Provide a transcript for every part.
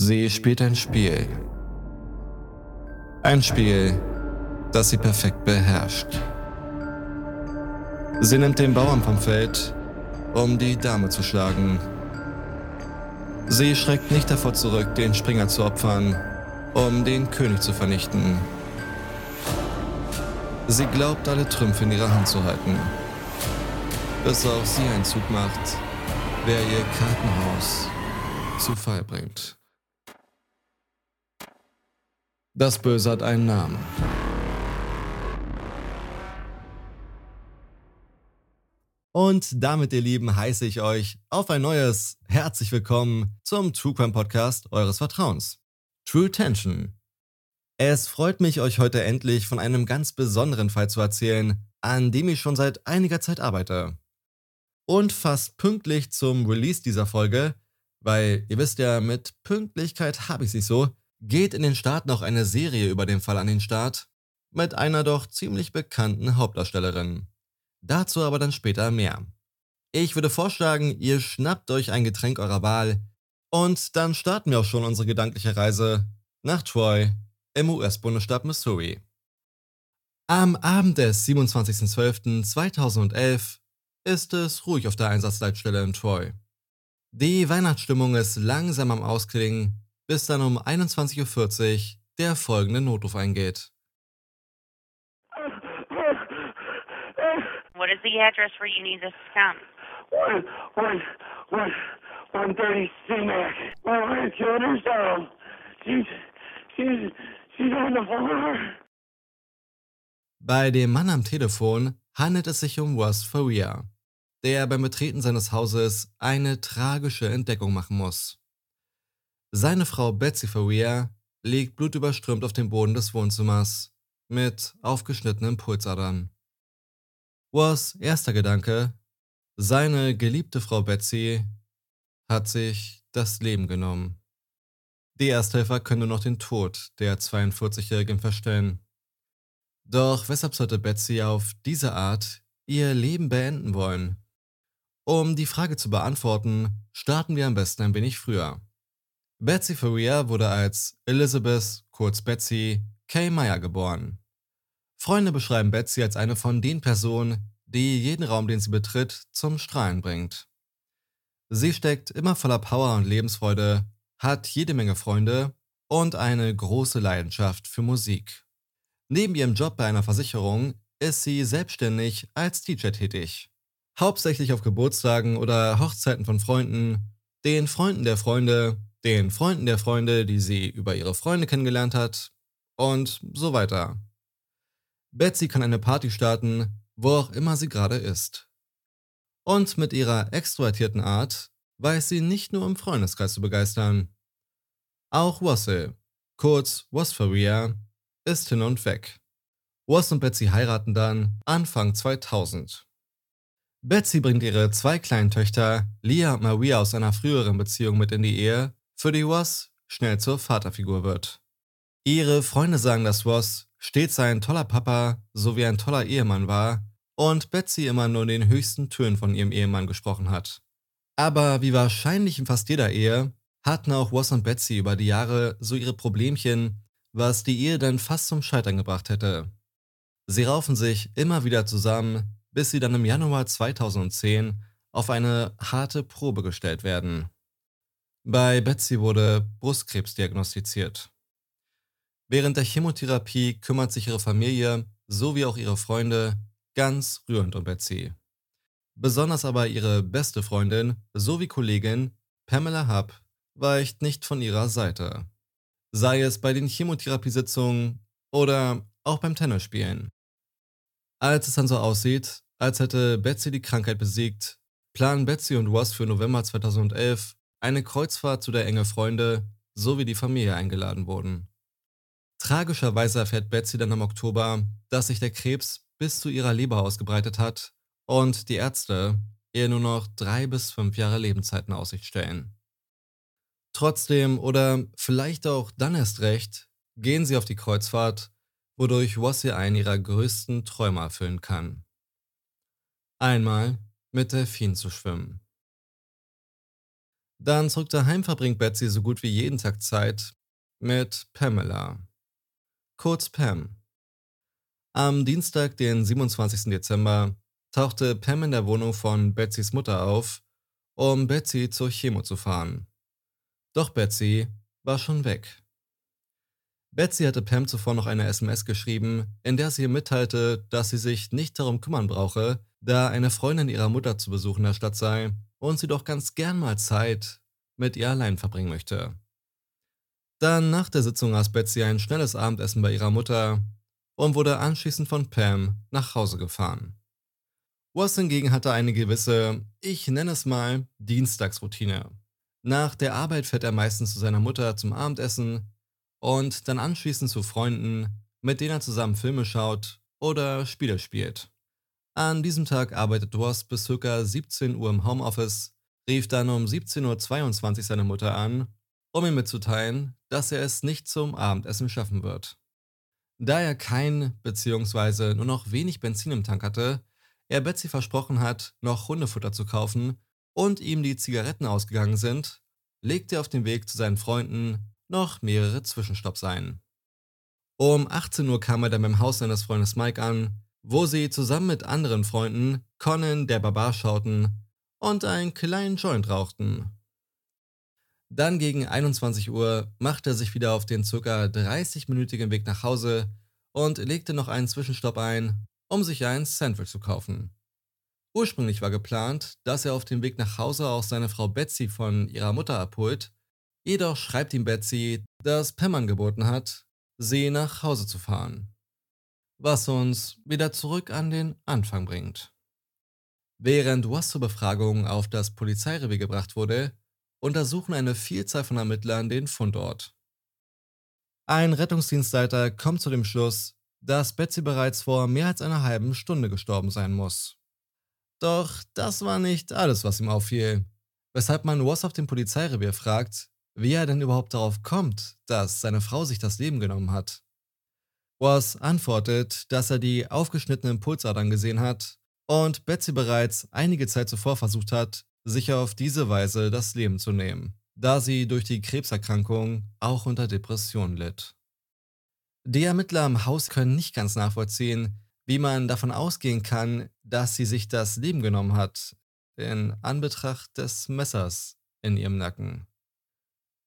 Sie spielt ein Spiel. Ein Spiel, das sie perfekt beherrscht. Sie nimmt den Bauern vom Feld, um die Dame zu schlagen. Sie schreckt nicht davor zurück, den Springer zu opfern, um den König zu vernichten. Sie glaubt, alle Trümpfe in ihrer Hand zu halten. Bis auch sie einen Zug macht, wer ihr Kartenhaus zu Fall bringt. Das Böse hat einen Namen. Und damit, ihr Lieben, heiße ich euch auf ein neues Herzlich Willkommen zum True Crime Podcast eures Vertrauens. True Tension. Es freut mich, euch heute endlich von einem ganz besonderen Fall zu erzählen, an dem ich schon seit einiger Zeit arbeite. Und fast pünktlich zum Release dieser Folge, weil ihr wisst ja, mit Pünktlichkeit habe ich sich so, geht in den Staaten auch eine Serie über den Fall an den Start mit einer doch ziemlich bekannten Hauptdarstellerin. Dazu aber dann später mehr. Ich würde vorschlagen, ihr schnappt euch ein Getränk eurer Wahl und dann starten wir auch schon unsere gedankliche Reise nach Troy im US-Bundesstaat Missouri. Am Abend des 27.12.2011 ist es ruhig auf der Einsatzleitstelle in Troy. Die Weihnachtsstimmung ist langsam am Ausklingen bis dann um 21.40 Uhr der folgende Notruf eingeht. What is the address where you need us to come? One, one, one, one thirty C-Mac. My wife killed herself. She's, she's, she's on the floor. Bei dem Mann am Telefon handelt es sich um Ross Faria, der beim Betreten seines Hauses eine tragische Entdeckung machen muss. Seine Frau Betsy Faria liegt blutüberströmt auf dem Boden des Wohnzimmers mit aufgeschnittenen Pulsadern. Was erster Gedanke, seine geliebte Frau Betsy hat sich das Leben genommen. Die Ersthelfer können nur noch den Tod der 42-Jährigen verstellen. Doch weshalb sollte Betsy auf diese Art ihr Leben beenden wollen? Um die Frage zu beantworten, starten wir am besten ein wenig früher. Betsy Faria wurde als Elizabeth, kurz Betsy, Kay Meyer geboren. Freunde beschreiben Betsy als eine von den Personen, die jeden Raum, den sie betritt, zum Strahlen bringt. Sie steckt immer voller Power und Lebensfreude, hat jede Menge Freunde und eine große Leidenschaft für Musik. Neben ihrem Job bei einer Versicherung ist sie selbstständig als DJ tätig. Hauptsächlich auf Geburtstagen oder Hochzeiten von Freunden, den Freunden der Freunde den Freunden der Freunde, die sie über ihre Freunde kennengelernt hat und so weiter. Betsy kann eine Party starten, wo auch immer sie gerade ist. Und mit ihrer extrovertierten Art weiß sie nicht nur im Freundeskreis zu begeistern. Auch Wassel, kurz Wasfaria, ist hin und weg. Was und Betsy heiraten dann Anfang 2000. Betsy bringt ihre zwei kleinen Töchter, Leah und Maria, aus einer früheren Beziehung mit in die Ehe für die Ross schnell zur Vaterfigur wird. Ihre Freunde sagen, dass Ross stets ein toller Papa sowie ein toller Ehemann war und Betsy immer nur in den höchsten Tönen von ihrem Ehemann gesprochen hat. Aber wie wahrscheinlich in fast jeder Ehe hatten auch Ross und Betsy über die Jahre so ihre Problemchen, was die Ehe dann fast zum Scheitern gebracht hätte. Sie raufen sich immer wieder zusammen, bis sie dann im Januar 2010 auf eine harte Probe gestellt werden. Bei Betsy wurde Brustkrebs diagnostiziert. Während der Chemotherapie kümmert sich ihre Familie sowie auch ihre Freunde ganz rührend um Betsy. Besonders aber ihre beste Freundin sowie Kollegin Pamela Hub weicht nicht von ihrer Seite. Sei es bei den Chemotherapiesitzungen oder auch beim Tennisspielen. Als es dann so aussieht, als hätte Betsy die Krankheit besiegt, planen Betsy und Ross für November 2011 eine Kreuzfahrt zu der Enge Freunde sowie die Familie eingeladen wurden. Tragischerweise erfährt Betsy dann im Oktober, dass sich der Krebs bis zu ihrer Leber ausgebreitet hat und die Ärzte ihr nur noch drei bis fünf Jahre Lebenszeit in Aussicht stellen. Trotzdem oder vielleicht auch dann erst recht gehen sie auf die Kreuzfahrt, wodurch Wossi einen ihrer größten Träume erfüllen kann. Einmal mit Delfinen zu schwimmen. Dann zurück daheim verbringt Betsy so gut wie jeden Tag Zeit mit Pamela. Kurz Pam. Am Dienstag, den 27. Dezember, tauchte Pam in der Wohnung von Betsys Mutter auf, um Betsy zur Chemo zu fahren. Doch Betsy war schon weg. Betsy hatte Pam zuvor noch eine SMS geschrieben, in der sie ihr mitteilte, dass sie sich nicht darum kümmern brauche, da eine Freundin ihrer Mutter zu Besuch in der Stadt sei und sie doch ganz gern mal Zeit mit ihr allein verbringen möchte. Dann nach der Sitzung aß Betsy ein schnelles Abendessen bei ihrer Mutter und wurde anschließend von Pam nach Hause gefahren. Ross hingegen hatte eine gewisse, ich nenne es mal, Dienstagsroutine. Nach der Arbeit fährt er meistens zu seiner Mutter zum Abendessen und dann anschließend zu Freunden, mit denen er zusammen Filme schaut oder Spiele spielt. An diesem Tag arbeitet Ross bis ca. 17 Uhr im Homeoffice, rief dann um 17.22 Uhr seine Mutter an, um ihm mitzuteilen, dass er es nicht zum Abendessen schaffen wird. Da er kein bzw. nur noch wenig Benzin im Tank hatte, er Betsy versprochen hat, noch Hundefutter zu kaufen und ihm die Zigaretten ausgegangen sind, legte er auf dem Weg zu seinen Freunden noch mehrere Zwischenstopps ein. Um 18 Uhr kam er dann beim Haus seines Freundes Mike an, wo sie zusammen mit anderen Freunden Conan der Barbar schauten und einen kleinen Joint rauchten. Dann gegen 21 Uhr machte er sich wieder auf den ca. 30-minütigen Weg nach Hause und legte noch einen Zwischenstopp ein, um sich ein Sandwich zu kaufen. Ursprünglich war geplant, dass er auf dem Weg nach Hause auch seine Frau Betsy von ihrer Mutter abholt, jedoch schreibt ihm Betsy, dass Pam angeboten hat, sie nach Hause zu fahren. Was uns wieder zurück an den Anfang bringt. Während Was zur Befragung auf das Polizeirevier gebracht wurde, untersuchen eine Vielzahl von Ermittlern den Fundort. Ein Rettungsdienstleiter kommt zu dem Schluss, dass Betsy bereits vor mehr als einer halben Stunde gestorben sein muss. Doch das war nicht alles, was ihm auffiel, weshalb man Ross auf dem Polizeirevier fragt, wie er denn überhaupt darauf kommt, dass seine Frau sich das Leben genommen hat. Ross antwortet, dass er die aufgeschnittenen Pulsadern gesehen hat und Betsy bereits einige Zeit zuvor versucht hat, sich auf diese Weise das Leben zu nehmen, da sie durch die Krebserkrankung auch unter Depressionen litt. Die Ermittler im Haus können nicht ganz nachvollziehen, wie man davon ausgehen kann, dass sie sich das Leben genommen hat, in Anbetracht des Messers in ihrem Nacken.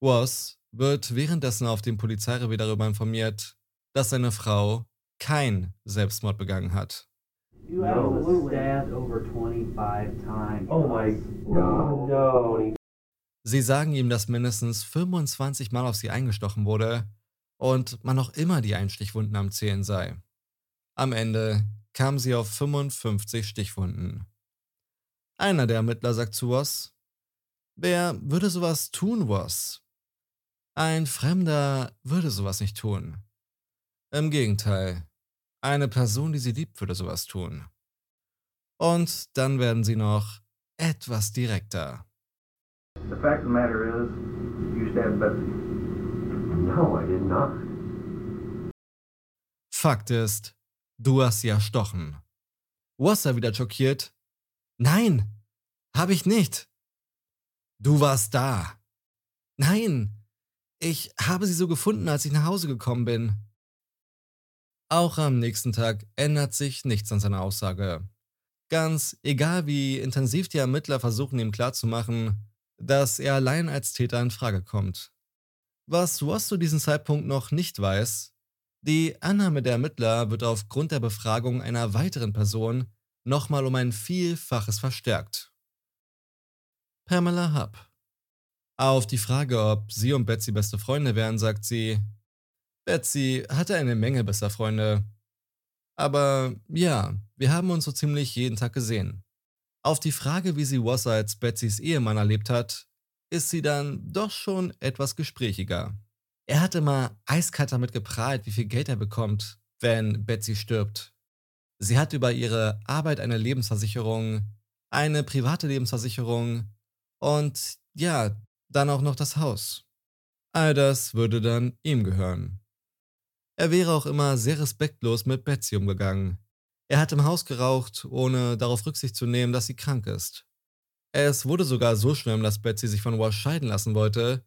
Ross wird währenddessen auf dem Polizeirevier darüber informiert, dass seine Frau kein Selbstmord begangen hat. You absolutely stabbed over 25 times. Oh my God, no. Sie sagen ihm, dass mindestens 25 Mal auf sie eingestochen wurde und man noch immer die Einstichwunden am Zählen sei. Am Ende kam sie auf 55 Stichwunden. Einer der Ermittler sagt zu Ross, wer würde sowas tun, Ross? Ein Fremder würde sowas nicht tun. Im Gegenteil, eine Person, die sie liebt, würde sowas tun. Und dann werden sie noch etwas direkter. The fact of the matter is, you stabbed Betsy. No, I did not. Fakt ist, du hast sie erstochen. Wasser wieder schockiert. Nein, habe ich nicht. Du warst da. Nein, ich habe sie so gefunden, als ich nach Hause gekommen bin. Auch am nächsten Tag ändert sich nichts an seiner Aussage. Ganz egal, wie intensiv die Ermittler versuchen, ihm klarzumachen, dass er allein als Täter in Frage kommt. Was Ross zu diesem Zeitpunkt noch nicht weiß, die Annahme der Ermittler wird aufgrund der Befragung einer weiteren Person nochmal um ein Vielfaches verstärkt. Pamela Hub. Auf die Frage, ob sie und Betsy beste Freunde wären, sagt sie, Betsy hatte eine Menge bester Freunde. Aber ja, wir haben uns so ziemlich jeden Tag gesehen. Auf die Frage, wie sie Ross als Betsys Ehemann erlebt hat, ist sie dann doch schon etwas gesprächiger. Er hatte mal eiskalt damit geprahlt, wie viel Geld er bekommt, wenn Betsy stirbt. Sie hat über ihre Arbeit eine Lebensversicherung, eine private Lebensversicherung und ja, dann auch noch das Haus. All das würde dann ihm gehören. Er wäre auch immer sehr respektlos mit Betsy umgegangen. Er hat im Haus geraucht, ohne darauf Rücksicht zu nehmen, dass sie krank ist. Es wurde sogar so schlimm, dass Betsy sich von Was scheiden lassen wollte,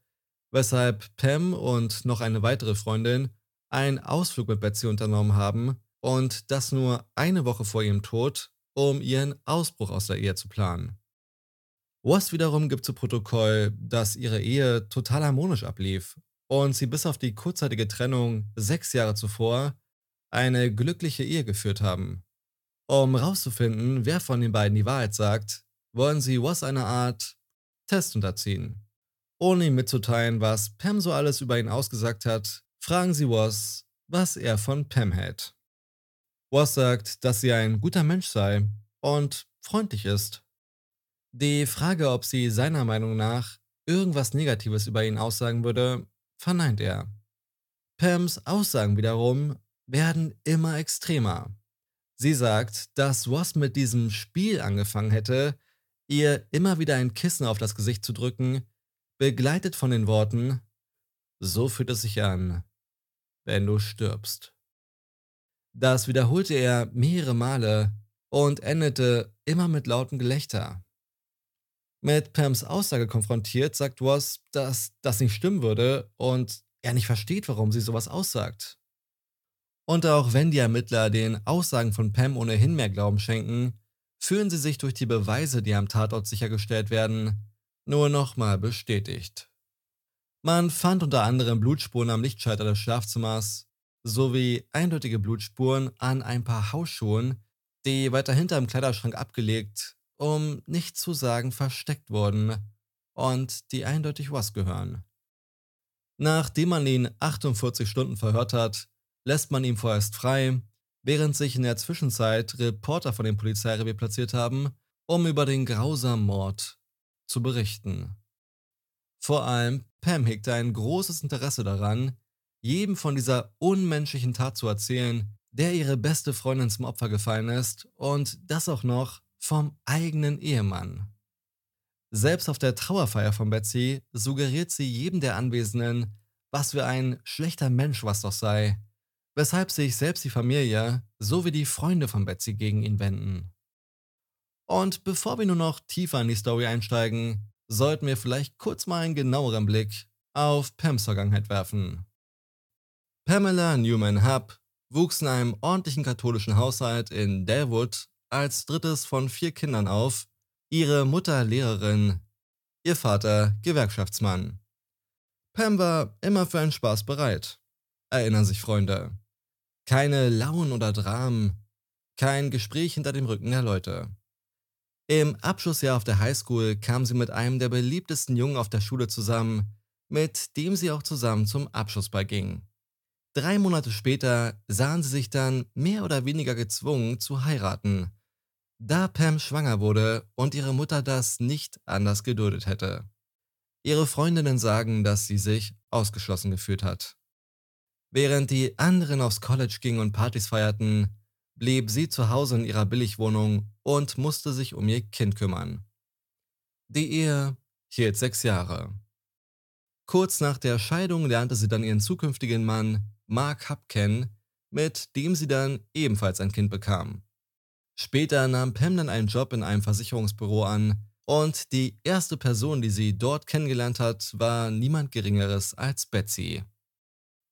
weshalb Pam und noch eine weitere Freundin einen Ausflug mit Betsy unternommen haben und das nur eine Woche vor ihrem Tod, um ihren Ausbruch aus der Ehe zu planen. Was wiederum gibt zu Protokoll, dass ihre Ehe total harmonisch ablief und sie bis auf die kurzzeitige Trennung sechs Jahre zuvor eine glückliche Ehe geführt haben. Um herauszufinden, wer von den beiden die Wahrheit sagt, wollen sie Was eine Art Test unterziehen. Ohne ihm mitzuteilen, was Pam so alles über ihn ausgesagt hat, fragen sie Was, was er von Pam hält. Was sagt, dass sie ein guter Mensch sei und freundlich ist. Die Frage, ob sie seiner Meinung nach irgendwas Negatives über ihn aussagen würde, verneint er. Pams Aussagen wiederum werden immer extremer. Sie sagt, dass Was mit diesem Spiel angefangen hätte, ihr immer wieder ein Kissen auf das Gesicht zu drücken, begleitet von den Worten, so fühlt es sich an, wenn du stirbst. Das wiederholte er mehrere Male und endete immer mit lautem Gelächter. Mit Pams Aussage konfrontiert, sagt Ross, dass das nicht stimmen würde und er nicht versteht, warum sie sowas aussagt. Und auch wenn die Ermittler den Aussagen von Pam ohnehin mehr Glauben schenken, fühlen sie sich durch die Beweise, die am Tatort sichergestellt werden, nur nochmal bestätigt. Man fand unter anderem Blutspuren am Lichtschalter des Schlafzimmers sowie eindeutige Blutspuren an ein paar Hausschuhen, die weiter hinter im Kleiderschrank abgelegt, um nicht zu sagen versteckt wurden und die eindeutig was gehören. Nachdem man ihn 48 Stunden verhört hat, lässt man ihn vorerst frei, während sich in der Zwischenzeit Reporter von dem Polizeirevier platziert haben, um über den grausamen Mord zu berichten. Vor allem Pam hegte ein großes Interesse daran, jedem von dieser unmenschlichen Tat zu erzählen, der ihre beste Freundin zum Opfer gefallen ist und das auch noch vom eigenen Ehemann. Selbst auf der Trauerfeier von Betsy suggeriert sie jedem der Anwesenden, was für ein schlechter Mensch was doch sei, weshalb sich selbst die Familie sowie die Freunde von Betsy gegen ihn wenden. Und bevor wir nur noch tiefer in die Story einsteigen, sollten wir vielleicht kurz mal einen genaueren Blick auf Pams Vergangenheit werfen. Pamela Newman Hub wuchs in einem ordentlichen katholischen Haushalt in Delwood als drittes von vier Kindern auf, ihre Mutter Lehrerin, ihr Vater Gewerkschaftsmann. Pam war immer für einen Spaß bereit, erinnern sich Freunde. Keine Launen oder Dramen, kein Gespräch hinter dem Rücken der Leute. Im Abschlussjahr auf der Highschool kam sie mit einem der beliebtesten Jungen auf der Schule zusammen, mit dem sie auch zusammen zum Abschlussball ging. Drei Monate später sahen sie sich dann mehr oder weniger gezwungen zu heiraten, da Pam schwanger wurde und ihre Mutter das nicht anders geduldet hätte. Ihre Freundinnen sagen, dass sie sich ausgeschlossen gefühlt hat. Während die anderen aufs College gingen und Partys feierten, blieb sie zu Hause in ihrer Billigwohnung und musste sich um ihr Kind kümmern. Die Ehe hielt sechs Jahre. Kurz nach der Scheidung lernte sie dann ihren zukünftigen Mann Mark Hub kennen, mit dem sie dann ebenfalls ein Kind bekam. Später nahm Pam dann einen Job in einem Versicherungsbüro an und die erste Person, die sie dort kennengelernt hat, war niemand Geringeres als Betsy.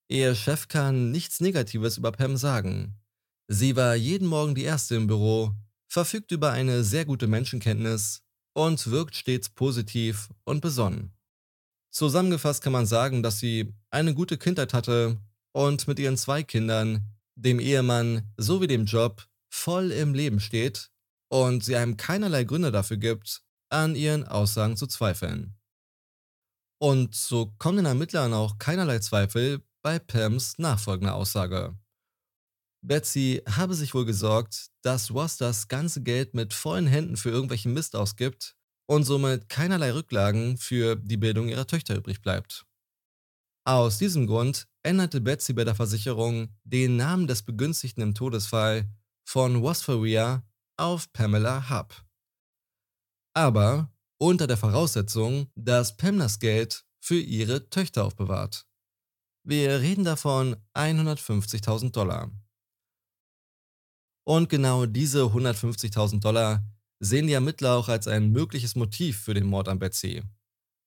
Ihr Chef kann nichts Negatives über Pam sagen. Sie war jeden Morgen die Erste im Büro, verfügt über eine sehr gute Menschenkenntnis und wirkt stets positiv und besonnen. Zusammengefasst kann man sagen, dass sie eine gute Kindheit hatte und mit ihren zwei Kindern, dem Ehemann sowie dem Job voll im Leben steht und sie einem keinerlei Gründe dafür gibt, an ihren Aussagen zu zweifeln. Und so kommen den Ermittlern auch keinerlei Zweifel bei Pams nachfolgender Aussage. Betsy habe sich wohl gesorgt, dass Ross das ganze Geld mit vollen Händen für irgendwelchen Mist ausgibt und somit keinerlei Rücklagen für die Bildung ihrer Töchter übrig bleibt. Aus diesem Grund änderte Betsy bei der Versicherung den Namen des Begünstigten im Todesfall von Wasfaria auf Pamela Hub. Aber unter der Voraussetzung, dass Pam das Geld für ihre Töchter aufbewahrt. Wir reden davon 150.000 Dollar. Und genau diese 150.000 Dollar sehen die Ermittler auch als ein mögliches Motiv für den Mord an Betsy.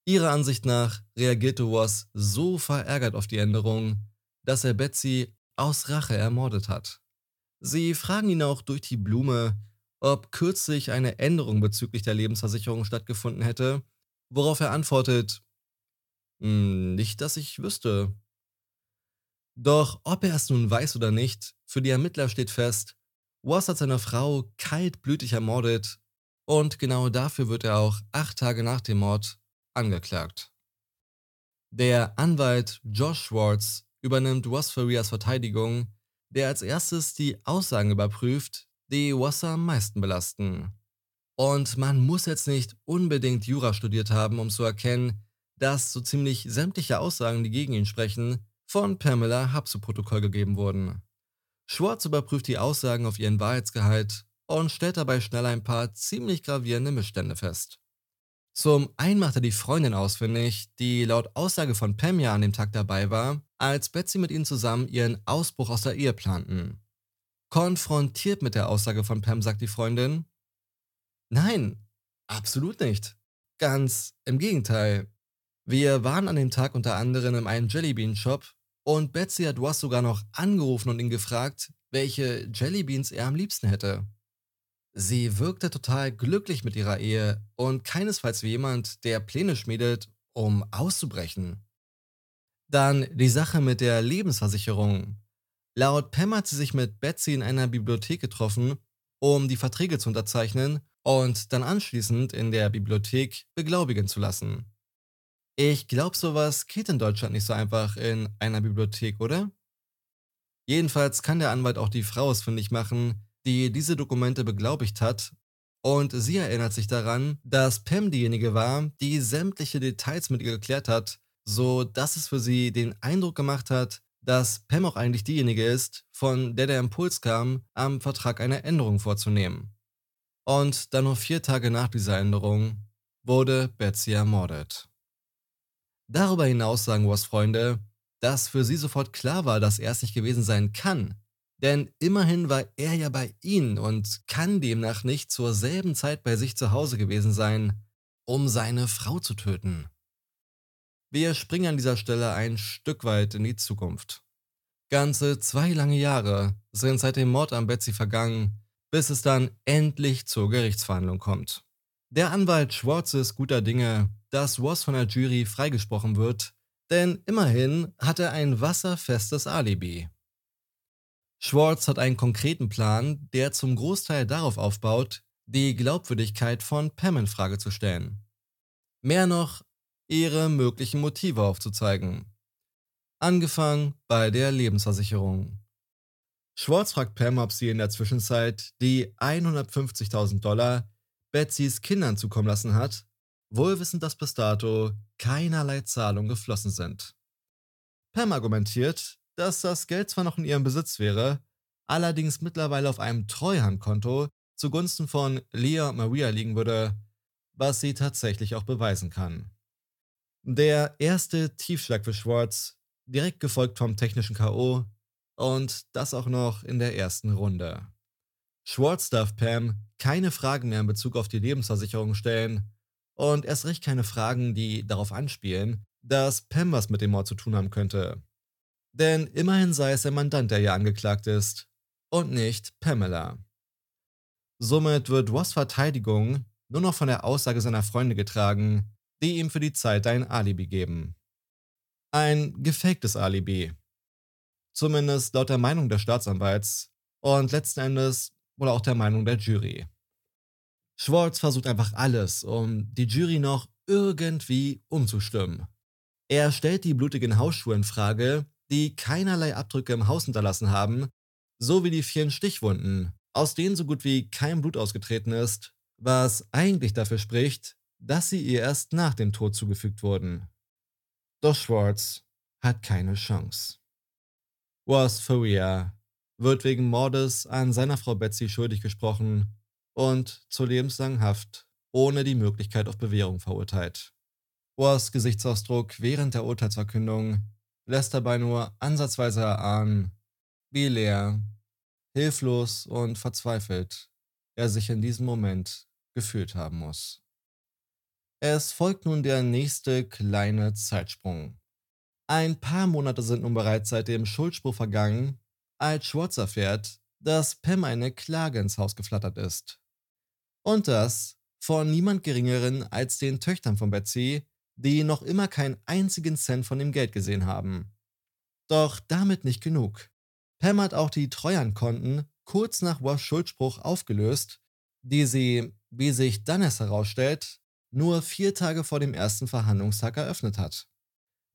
Ihrer Ansicht nach reagierte Ross so verärgert auf die Änderung, dass er Betsy aus Rache ermordet hat. Sie fragen ihn auch durch die Blume, ob kürzlich eine Änderung bezüglich der Lebensversicherung stattgefunden hätte, worauf er antwortet, "Hm, nicht, dass ich wüsste. Doch ob er es nun weiß oder nicht, für die Ermittler steht fest, Ross hat seine Frau kaltblütig ermordet und genau dafür wird er auch acht Tage nach dem Mord angeklagt. Der Anwalt Josh Schwartz übernimmt Ross Farias Verteidigung, der als erstes die Aussagen überprüft, die Ross am meisten belasten. Und man muss jetzt nicht unbedingt Jura studiert haben, um zu erkennen, dass so ziemlich sämtliche Aussagen, die gegen ihn sprechen, von Pamela Hub zu Protokoll gegeben wurden. Schwartz überprüft die Aussagen auf ihren Wahrheitsgehalt und stellt dabei schnell ein paar ziemlich gravierende Missstände fest. Zum einen macht er die Freundin ausfindig, die laut Aussage von Pam an dem Tag dabei war, als Betsy mit ihnen zusammen ihren Ausbruch aus der Ehe planten. Konfrontiert mit der Aussage von Pam sagt die Freundin, Nein, absolut nicht. Ganz im Gegenteil. Wir waren an dem Tag unter anderem in einem Jellybean-Shop und Betsy hat Ross sogar noch angerufen und ihn gefragt, welche Jellybeans er am liebsten hätte. Sie wirkte total glücklich mit ihrer Ehe und keinesfalls wie jemand, der Pläne schmiedet, um auszubrechen. Dann die Sache mit der Lebensversicherung. Laut Pam hat sie sich mit Betsy in einer Bibliothek getroffen, um die Verträge zu unterzeichnen und dann anschließend in der Bibliothek beglaubigen zu lassen. Ich glaube, sowas geht in Deutschland nicht so einfach in einer Bibliothek, oder? Jedenfalls kann der Anwalt auch die Frau ausfindig machen, die diese Dokumente beglaubigt hat, und sie erinnert sich daran, dass Pam diejenige war, die sämtliche Details mit ihr geklärt hat, so dass es für sie den Eindruck gemacht hat, dass Pam auch eigentlich diejenige ist, von der der Impuls kam, am Vertrag eine Änderung vorzunehmen. Und dann nur vier Tage nach dieser Änderung wurde Betsy ermordet. Darüber hinaus sagen Ross Freunde, dass für sie sofort klar war, dass er es nicht gewesen sein kann, denn immerhin war er ja bei ihnen und kann demnach nicht zur selben Zeit bei sich zu Hause gewesen sein, um seine Frau zu töten. Wir springen an dieser Stelle ein Stück weit in die Zukunft. Ganze zwei lange Jahre sind seit dem Mord an Betsy vergangen, bis es dann endlich zur Gerichtsverhandlung kommt. Der Anwalt Schwartz ist guter Dinge, dass Ross von der Jury freigesprochen wird, denn immerhin hat er ein wasserfestes Alibi. Schwartz hat einen konkreten Plan, der zum Großteil darauf aufbaut, die Glaubwürdigkeit von Pam in Frage zu stellen. Mehr noch, ihre möglichen Motive aufzuzeigen. Angefangen bei der Lebensversicherung. Schwartz fragt Pam, ob sie in der Zwischenzeit die 150.000 Dollar Betsys Kindern zukommen lassen hat, wohl wissend, dass bis dato keinerlei Zahlungen geflossen sind. Pam argumentiert, dass das Geld zwar noch in ihrem Besitz wäre, allerdings mittlerweile auf einem Treuhandkonto zugunsten von Leah und Maria liegen würde, was sie tatsächlich auch beweisen kann. Der erste Tiefschlag für Schwartz, direkt gefolgt vom technischen K.O. und das auch noch in der ersten Runde. Schwartz darf Pam keine Fragen mehr in Bezug auf die Lebensversicherung stellen und erst recht keine Fragen, die darauf anspielen, dass Pam was mit dem Mord zu tun haben könnte. Denn immerhin sei es der Mandant, der hier angeklagt ist, und nicht Pamela. Somit wird Ross Verteidigung nur noch von der Aussage seiner Freunde getragen, die ihm für die Zeit ein Alibi geben. Ein gefaktes Alibi. Zumindest laut der Meinung des Staatsanwalts und letzten Endes wohl auch der Meinung der Jury. Schwartz versucht einfach alles, um die Jury noch irgendwie umzustimmen. Er stellt die blutigen Hausschuhe in Frage, die keinerlei Abdrücke im Haus hinterlassen haben, sowie die vielen Stichwunden, aus denen so gut wie kein Blut ausgetreten ist, was eigentlich dafür spricht, dass sie ihr erst nach dem Tod zugefügt wurden. Doch Schwartz hat keine Chance. Was Faria wird wegen Mordes an seiner Frau Betsy schuldig gesprochen und zur lebenslangen Haft ohne die Möglichkeit auf Bewährung verurteilt. Was Gesichtsausdruck während der Urteilsverkündung lässt dabei nur ansatzweise erahnen, wie leer, hilflos und verzweifelt er sich in diesem Moment gefühlt haben muss. Es folgt nun der nächste kleine Zeitsprung. Ein paar Monate sind nun bereits seit dem Schuldspruch vergangen, als Schwartz erfährt, dass Pam eine Klage ins Haus geflattert ist. Und das von niemand Geringeren als den Töchtern von Betsy, die noch immer keinen einzigen Cent von dem Geld gesehen haben. Doch damit nicht genug. Pam hat auch die Treuhandkonten kurz nach Wash Schuldspruch aufgelöst, die sie, wie sich dann erst herausstellt, nur vier Tage vor dem ersten Verhandlungstag eröffnet hat.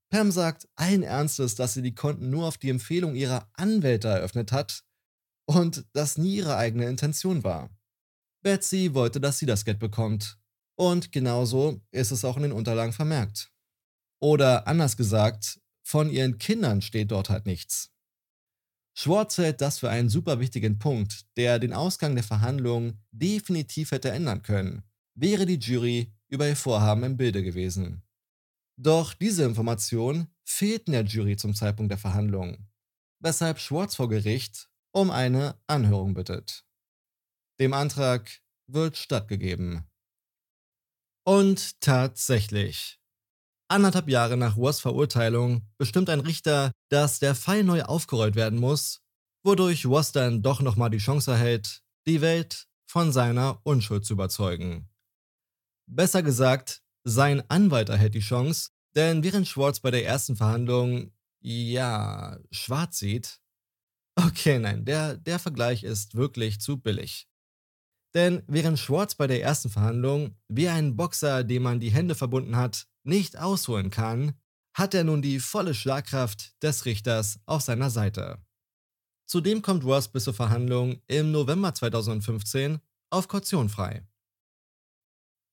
Pam sagt allen Ernstes, dass sie die Konten nur auf die Empfehlung ihrer Anwälte eröffnet hat und das nie ihre eigene Intention war. Betsy wollte, dass sie das Geld bekommt. Und genauso ist es auch in den Unterlagen vermerkt. Oder anders gesagt, von ihren Kindern steht dort halt nichts. Schwartz hält das für einen super wichtigen Punkt, der den Ausgang der Verhandlungen definitiv hätte ändern können, wäre die Jury über ihr Vorhaben im Bilde gewesen. Doch diese Information fehlten der Jury zum Zeitpunkt der Verhandlungen, weshalb Schwartz vor Gericht um eine Anhörung bittet. Dem Antrag wird stattgegeben. Und tatsächlich. Anderthalb Jahre nach Wars Verurteilung bestimmt ein Richter, dass der Fall neu aufgerollt werden muss, wodurch Wars dann doch nochmal die Chance erhält, die Welt von seiner Unschuld zu überzeugen. Besser gesagt, sein Anwalt erhält die Chance, denn während Schwartz bei der ersten Verhandlung, ja, schwarz sieht. Okay, nein, der, der Vergleich ist wirklich zu billig. Denn während Schwartz bei der ersten Verhandlung wie ein Boxer, dem man die Hände verbunden hat, nicht ausholen kann, hat er nun die volle Schlagkraft des Richters auf seiner Seite. Zudem kommt Ross bis zur Verhandlung im November 2015 auf Kaution frei.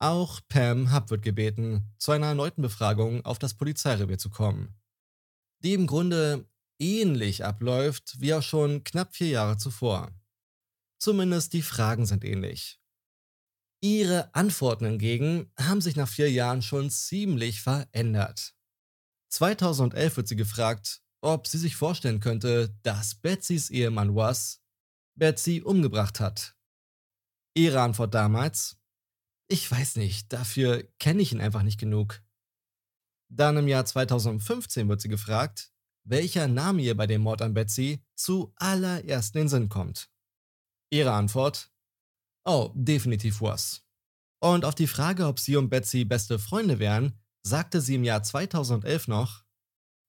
Auch Pam Hub wird gebeten, zu einer erneuten Befragung auf das Polizeirevier zu kommen, die im Grunde ähnlich abläuft wie auch schon knapp vier Jahre zuvor. Zumindest die Fragen sind ähnlich. Ihre Antworten hingegen haben sich nach vier Jahren schon ziemlich verändert. 2011 wird sie gefragt, ob sie sich vorstellen könnte, dass Betsys Ehemann Was Betsy umgebracht hat. Ihre Antwort damals, ich weiß nicht, dafür kenne ich ihn einfach nicht genug. Dann im Jahr 2015 wird sie gefragt, welcher Name ihr bei dem Mord an Betsy zuallererst in den Sinn kommt. Ihre Antwort? Oh, definitiv was. Und auf die Frage, ob sie und Betsy beste Freunde wären, sagte sie im Jahr 2011 noch,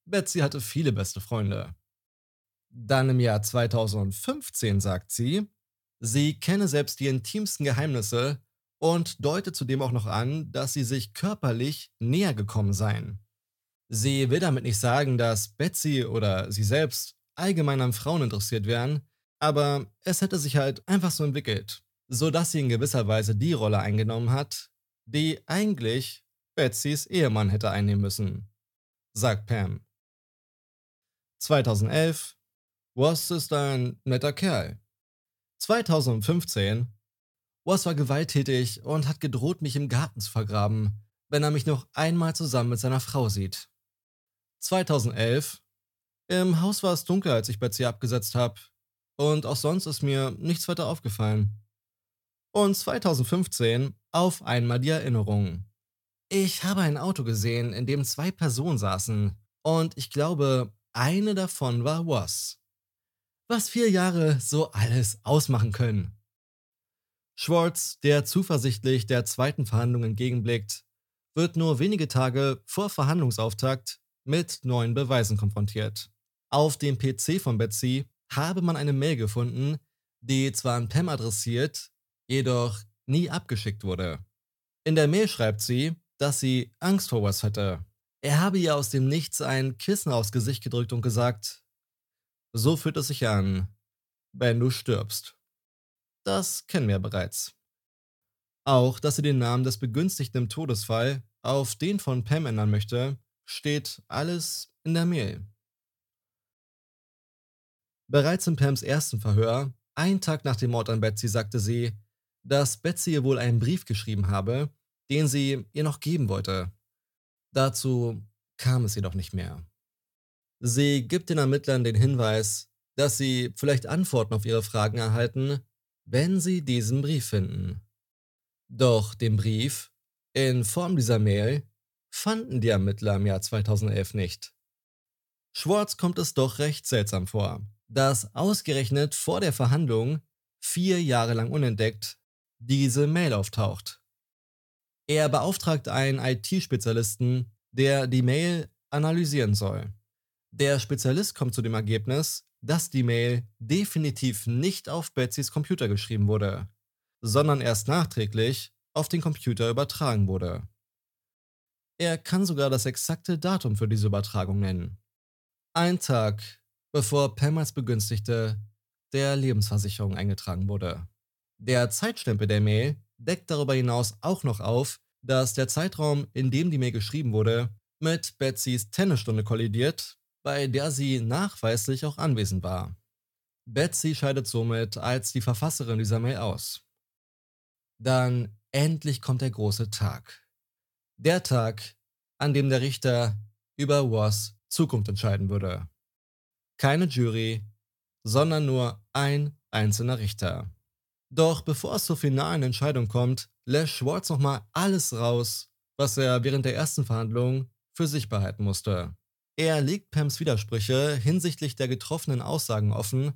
Betsy hatte viele beste Freunde. Dann im Jahr 2015 sagt sie, sie kenne selbst die intimsten Geheimnisse und deutet zudem auch noch an, dass sie sich körperlich näher gekommen seien. Sie will damit nicht sagen, dass Betsy oder sie selbst allgemein an Frauen interessiert wären, aber es hätte sich halt einfach so entwickelt, sodass sie in gewisser Weise die Rolle eingenommen hat, die eigentlich Betsys Ehemann hätte einnehmen müssen, sagt Pam. 2011 Was ist ein netter Kerl. 2015 Was war gewalttätig und hat gedroht, mich im Garten zu vergraben, wenn er mich noch einmal zusammen mit seiner Frau sieht. 2011 Im Haus war es dunkel, als ich Betsy abgesetzt habe und auch sonst ist mir nichts weiter aufgefallen. Und 2015 auf einmal die Erinnerung. Ich habe ein Auto gesehen, in dem zwei Personen saßen und ich glaube, eine davon war Was. Was vier Jahre so alles ausmachen können. Schwartz, der zuversichtlich der zweiten Verhandlung entgegenblickt, wird nur wenige Tage vor Verhandlungsauftakt mit neuen Beweisen konfrontiert. Auf dem PC von Betsy habe man eine Mail gefunden, die zwar an Pam adressiert, jedoch nie abgeschickt wurde. In der Mail schreibt sie, dass sie Angst vor was hätte. Er habe ihr aus dem Nichts ein Kissen aufs Gesicht gedrückt und gesagt, so fühlt es sich an, wenn du stirbst. Das kennen wir bereits. Auch, dass sie den Namen des Begünstigten im Todesfall auf den von Pam ändern möchte, steht alles in der Mail. Bereits in Pams ersten Verhör, einen Tag nach dem Mord an Betsy, sagte sie, dass Betsy ihr wohl einen Brief geschrieben habe, den sie ihr noch geben wollte. Dazu kam es jedoch nicht mehr. Sie gibt den Ermittlern den Hinweis, dass sie vielleicht Antworten auf ihre Fragen erhalten, wenn sie diesen Brief finden. Doch den Brief in Form dieser Mail fanden die Ermittler im Jahr 2011 nicht. Schwartz kommt es doch recht seltsam vor, dass ausgerechnet vor der Verhandlung vier Jahre lang unentdeckt diese Mail auftaucht. Er beauftragt einen IT-Spezialisten, der die Mail analysieren soll. Der Spezialist kommt zu dem Ergebnis, dass die Mail definitiv nicht auf Betsys Computer geschrieben wurde, sondern erst nachträglich auf den Computer übertragen wurde. Er kann sogar das exakte Datum für diese Übertragung nennen. Ein Tag, bevor Pam als Begünstigte der Lebensversicherung eingetragen wurde. Der Zeitstempel der Mail deckt darüber hinaus auch noch auf, dass der Zeitraum, in dem die Mail geschrieben wurde, mit Betsys Tennisstunde kollidiert, bei der sie nachweislich auch anwesend war. Betsy scheidet somit als die Verfasserin dieser Mail aus. Dann endlich kommt der große Tag. Der Tag, an dem der Richter über Was Zukunft entscheiden würde. Keine Jury, sondern nur ein einzelner Richter. Doch bevor es zur finalen Entscheidung kommt, lässt Schwartz nochmal alles raus, was er während der ersten Verhandlung für sich behalten musste. Er legt Pams Widersprüche hinsichtlich der getroffenen Aussagen offen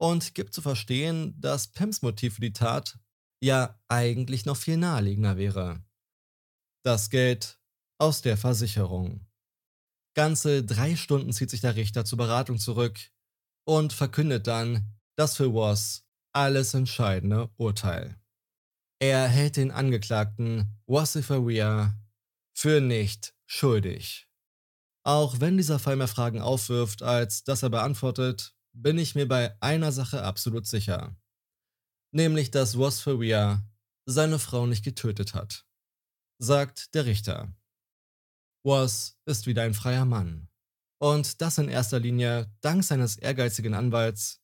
und gibt zu verstehen, dass Pams Motiv für die Tat ja eigentlich noch viel naheliegender wäre. Das Geld aus der Versicherung. Ganze drei Stunden zieht sich der Richter zur Beratung zurück und verkündet dann das für Was alles entscheidende Urteil. Er hält den Angeklagten Wassifaria für nicht schuldig. Auch wenn dieser Fall mehr Fragen aufwirft, als dass er beantwortet, bin ich mir bei einer Sache absolut sicher. Nämlich, dass Wasfaria seine Frau nicht getötet hat. Sagt der Richter. Was ist wieder ein freier Mann. Und das in erster Linie dank seines ehrgeizigen Anwalts,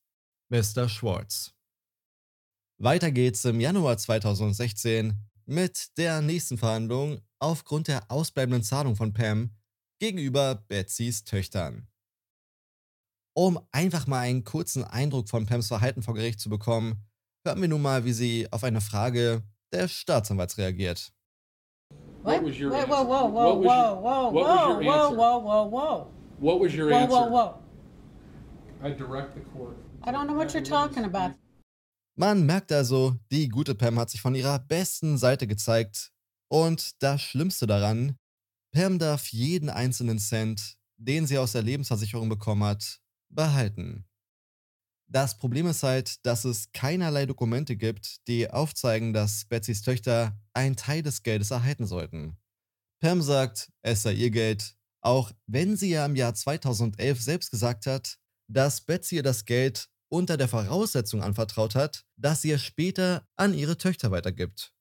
Mr. Schwartz. Weiter geht's im Januar 2016 mit der nächsten Verhandlung aufgrund der ausbleibenden Zahlung von Pam gegenüber Betsys Töchtern. Um einfach mal einen kurzen Eindruck von Pams Verhalten vor Gericht zu bekommen, hören wir nun mal, wie sie auf eine Frage des Staatsanwalts reagiert. What? What was your whoa, answer? whoa, whoa, whoa, What was your- whoa, whoa, what was your whoa, whoa, whoa, whoa, whoa, What was your whoa, answer? whoa, whoa. I direct the court. I don't know what you're talking about. Man merkt also, die gute Pam hat sich von ihrer besten Seite gezeigt. Und das Schlimmste daran, Pam darf jeden einzelnen Cent, den sie aus der Lebensversicherung bekommen hat, behalten. Das Problem ist halt, dass es keinerlei Dokumente gibt, die aufzeigen, dass Betsys Töchter einen Teil des Geldes erhalten sollten. Pam sagt, es sei ihr Geld, auch wenn sie ja im Jahr 2011 selbst gesagt hat, dass Betsy ihr das Geld unter der Voraussetzung anvertraut hat, dass sie es später an ihre Töchter weitergibt.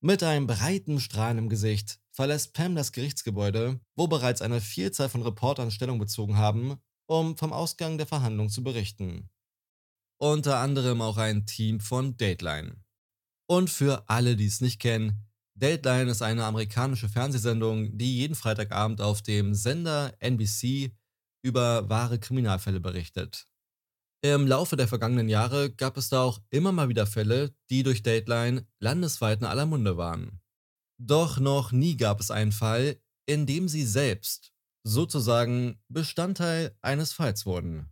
Mit einem breiten Strahlen im Gesicht verlässt Pam das Gerichtsgebäude, wo bereits eine Vielzahl von Reportern Stellung bezogen haben, um vom Ausgang der Verhandlung zu berichten. Unter anderem auch ein Team von Dateline. Und für alle, die es nicht kennen, Dateline ist eine amerikanische Fernsehsendung, die jeden Freitagabend auf dem Sender NBC über wahre Kriminalfälle berichtet. Im Laufe der vergangenen Jahre gab es da auch immer mal wieder Fälle, die durch Dateline landesweit in aller Munde waren. Doch noch nie gab es einen Fall, in dem sie selbst sozusagen Bestandteil eines Falls wurden.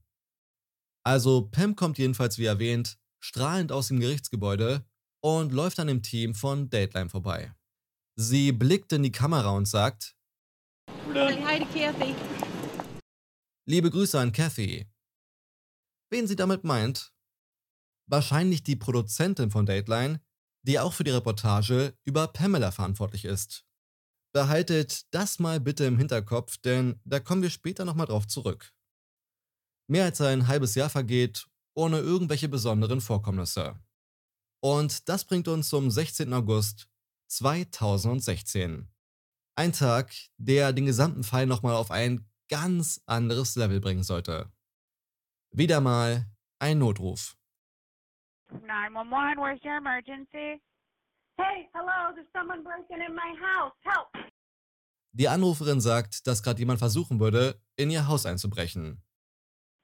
Also Pam kommt jedenfalls wie erwähnt strahlend aus dem Gerichtsgebäude und läuft an dem Team von Dateline vorbei. Sie blickt in die Kamera und sagt, hi Kathy. Liebe Grüße an Kathy. Wen sie damit meint? Wahrscheinlich die Produzentin von Dateline, die auch für die Reportage über Pamela verantwortlich ist. Behaltet das mal bitte im Hinterkopf, denn da kommen wir später nochmal drauf zurück. Mehr als ein halbes Jahr vergeht ohne irgendwelche besonderen Vorkommnisse. Und das bringt uns zum 16. August 2016. Ein Tag, der den gesamten Fall nochmal auf ein ganz anderes Level bringen sollte. Wieder mal ein Notruf. 911, where's your emergency? Hey, hello, there's someone breaking in my house. Help! Die Anruferin sagt, dass gerade jemand versuchen würde, in ihr Haus einzubrechen.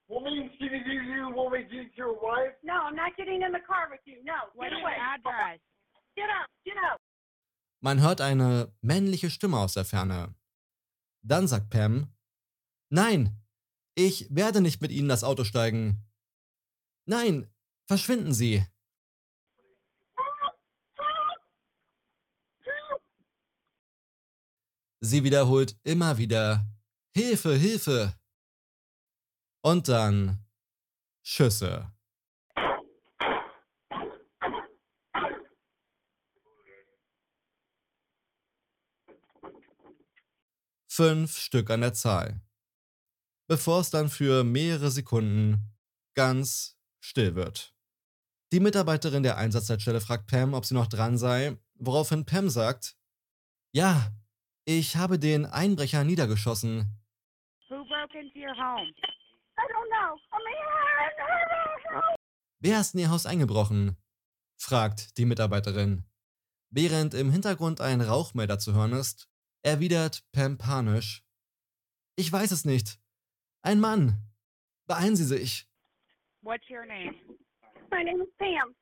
Want me to do you? Me to do your wife? No, I'm not getting in the car with you. No, get is away. address? Get up, get up. Man hört eine männliche Stimme aus der Ferne. Dann sagt Pam, Nein, ich werde nicht mit Ihnen das Auto steigen. Nein, verschwinden Sie. Sie wiederholt immer wieder Hilfe, Hilfe. Und dann Schüsse. Fünf Stück an der Zahl. Bevor es dann für mehrere Sekunden ganz still wird. Die Mitarbeiterin der Einsatzleitstelle fragt Pam, ob sie noch dran sei, woraufhin Pam sagt, ja, ich habe den Einbrecher niedergeschossen. Who broke into your home? I don't know. I'm here. Wer ist in ihr Haus eingebrochen? fragt die Mitarbeiterin. Während im Hintergrund ein Rauchmelder zu hören ist, erwidert Pam panisch. Ich weiß es nicht. Ein Mann. Beeilen Sie sich. What's your name? My name is Pam.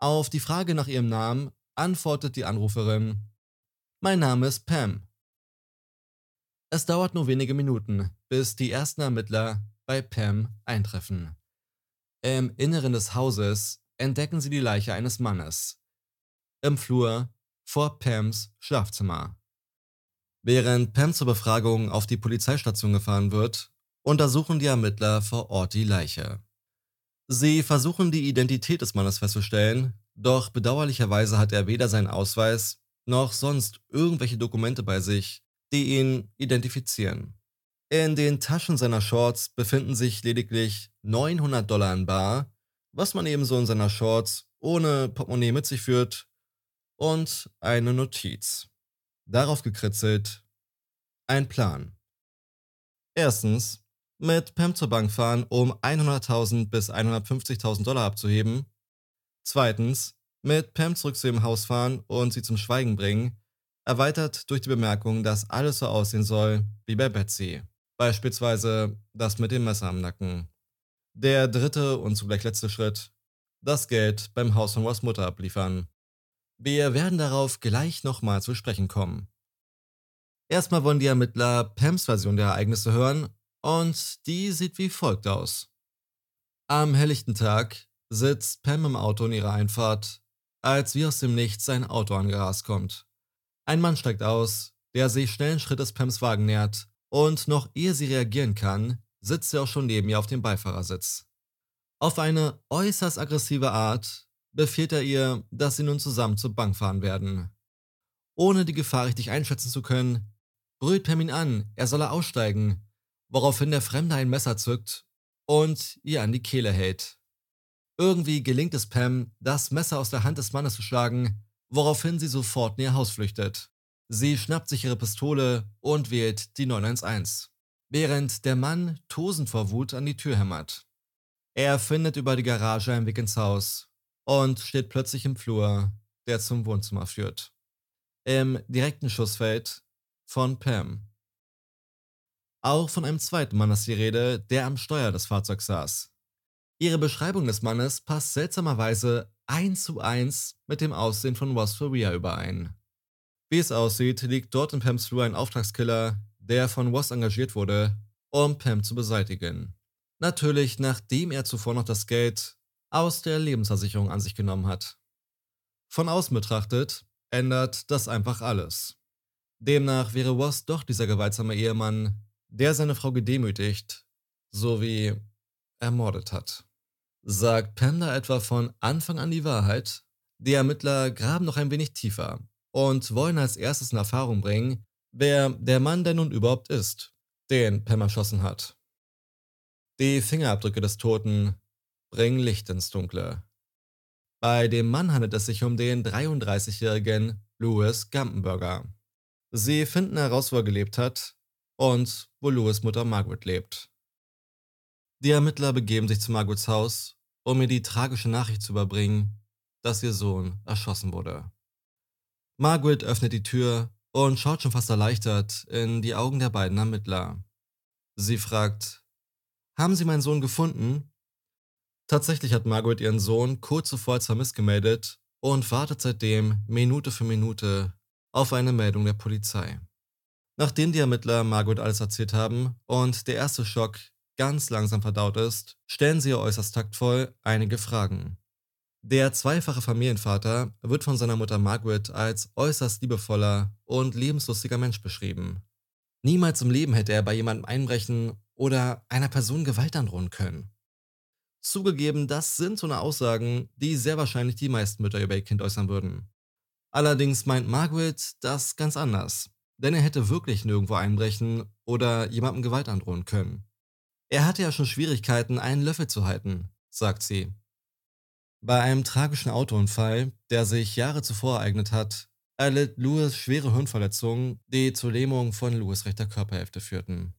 Auf die Frage nach ihrem Namen antwortet die Anruferin. Mein Name ist Pam. Es dauert nur wenige Minuten, bis die ersten Ermittler bei Pam eintreffen. Im Inneren des Hauses entdecken sie die Leiche eines Mannes. Im Flur vor Pams Schlafzimmer. Während Pam zur Befragung auf die Polizeistation gefahren wird, untersuchen die Ermittler vor Ort die Leiche. Sie versuchen die Identität des Mannes festzustellen, doch bedauerlicherweise hat er weder seinen Ausweis noch sonst irgendwelche Dokumente bei sich, die ihn identifizieren. In den Taschen seiner Shorts befinden sich lediglich 900 Dollar in Bar, was man ebenso in seiner Shorts ohne Portemonnaie mit sich führt, und eine Notiz. Darauf gekritzelt ein Plan. Erstens, mit Pam zur Bank fahren, um 100.000 bis 150.000 Dollar abzuheben. Zweitens, mit Pam zurück zu ihrem Haus fahren und sie zum Schweigen bringen, erweitert durch die Bemerkung, dass alles so aussehen soll wie bei Betsy. Beispielsweise das mit dem Messer am Nacken. Der dritte und zugleich letzte Schritt, das Geld beim Haus von Ross Mutter abliefern. Wir werden darauf gleich nochmal zu sprechen kommen. Erstmal wollen die Ermittler Pams Version der Ereignisse hören und die sieht wie folgt aus. Am helllichten Tag sitzt Pam im Auto in ihrer Einfahrt, als wie aus dem Nichts ein Auto angerast kommt. Ein Mann steigt aus, der sich schnellen Schrittes Pams Wagen nähert und noch ehe sie reagieren kann, sitzt er auch schon neben ihr auf dem Beifahrersitz. Auf eine äußerst aggressive Art befiehlt er ihr, dass sie nun zusammen zur Bank fahren werden. Ohne die Gefahr richtig einschätzen zu können, brüllt Pam ihn an, er solle aussteigen, woraufhin der Fremde ein Messer zückt und ihr an die Kehle hält. Irgendwie gelingt es Pam, das Messer aus der Hand des Mannes zu schlagen, woraufhin sie sofort in ihr Haus flüchtet. Sie schnappt sich ihre Pistole und wählt die 911, während der Mann tosend vor Wut an die Tür hämmert. Er findet über die Garage einen Weg ins Haus und steht plötzlich im Flur, der zum Wohnzimmer führt. Im direkten Schussfeld von Pam. Auch von einem zweiten Mann ist die Rede, der am Steuer des Fahrzeugs saß. Ihre Beschreibung des Mannes passt seltsamerweise eins zu eins mit dem Aussehen von Ross Faria überein. Wie es aussieht, liegt dort in Pams Flur ein Auftragskiller, der von Ross engagiert wurde, um Pam zu beseitigen. Natürlich, nachdem er zuvor noch das Geld aus der Lebensversicherung an sich genommen hat. Von außen betrachtet ändert das einfach alles. Demnach wäre Ross doch dieser gewaltsame Ehemann, der seine Frau gedemütigt sowie ermordet hat. Sagt Pam da etwa von Anfang an die Wahrheit? Die Ermittler graben noch ein wenig tiefer und wollen als erstes in Erfahrung bringen, wer der Mann denn nun überhaupt ist, den Pam erschossen hat. Die Fingerabdrücke des Toten bringen Licht ins Dunkle. Bei dem Mann handelt es sich um den 33-jährigen Louis Gampenberger. Sie finden heraus, wo er gelebt hat und wo Louis Mutter Margaret lebt. Die Ermittler begeben sich zu Margarets Haus, um ihr die tragische Nachricht zu überbringen, dass ihr Sohn erschossen wurde. Margaret öffnet die Tür und schaut schon fast erleichtert in die Augen der beiden Ermittler. Sie fragt, haben Sie meinen Sohn gefunden? Tatsächlich hat Margaret ihren Sohn kurz zuvor als vermisst gemeldet und wartet seitdem Minute für Minute auf eine Meldung der Polizei. Nachdem die Ermittler Margaret alles erzählt haben und der erste Schock ganz langsam verdaut ist, stellen sie ihr äußerst taktvoll einige Fragen. Der zweifache Familienvater wird von seiner Mutter Margaret als äußerst liebevoller und lebenslustiger Mensch beschrieben. Niemals im Leben hätte er bei jemandem einbrechen oder einer Person Gewalt androhen können. Zugegeben, das sind so eine Aussagen, die sehr wahrscheinlich die meisten Mütter über ihr Kind äußern würden. Allerdings meint Margaret das ganz anders, denn er hätte wirklich nirgendwo einbrechen oder jemandem Gewalt androhen können. Er hatte ja schon Schwierigkeiten, einen Löffel zu halten, sagt sie. Bei einem tragischen Autounfall, der sich Jahre zuvor ereignet hat, erlitt Lewis schwere Hirnverletzungen, die zur Lähmung von Lewis rechter Körperhälfte führten.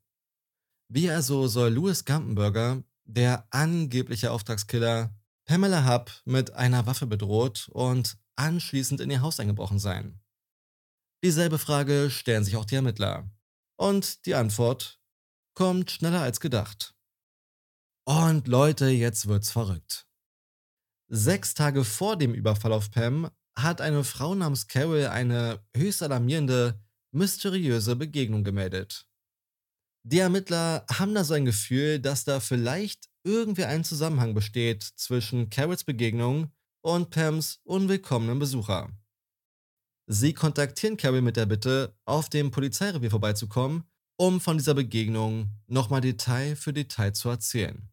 Wie also soll Lewis Gampenberger, der angebliche Auftragskiller, Pamela Hub mit einer Waffe bedroht und anschließend in ihr Haus eingebrochen sein? Dieselbe Frage stellen sich auch die Ermittler. Und die Antwort kommt schneller als gedacht. Und Leute, jetzt wird's verrückt. Sechs Tage vor dem Überfall auf Pam hat eine Frau namens Carol eine höchst alarmierende, mysteriöse Begegnung gemeldet. Die Ermittler haben da so ein Gefühl, dass da vielleicht irgendwie ein Zusammenhang besteht zwischen Carols Begegnung und Pams unwillkommenen Besucher. Sie kontaktieren Carol mit der Bitte, auf dem Polizeirevier vorbeizukommen, um von dieser Begegnung nochmal Detail für Detail zu erzählen.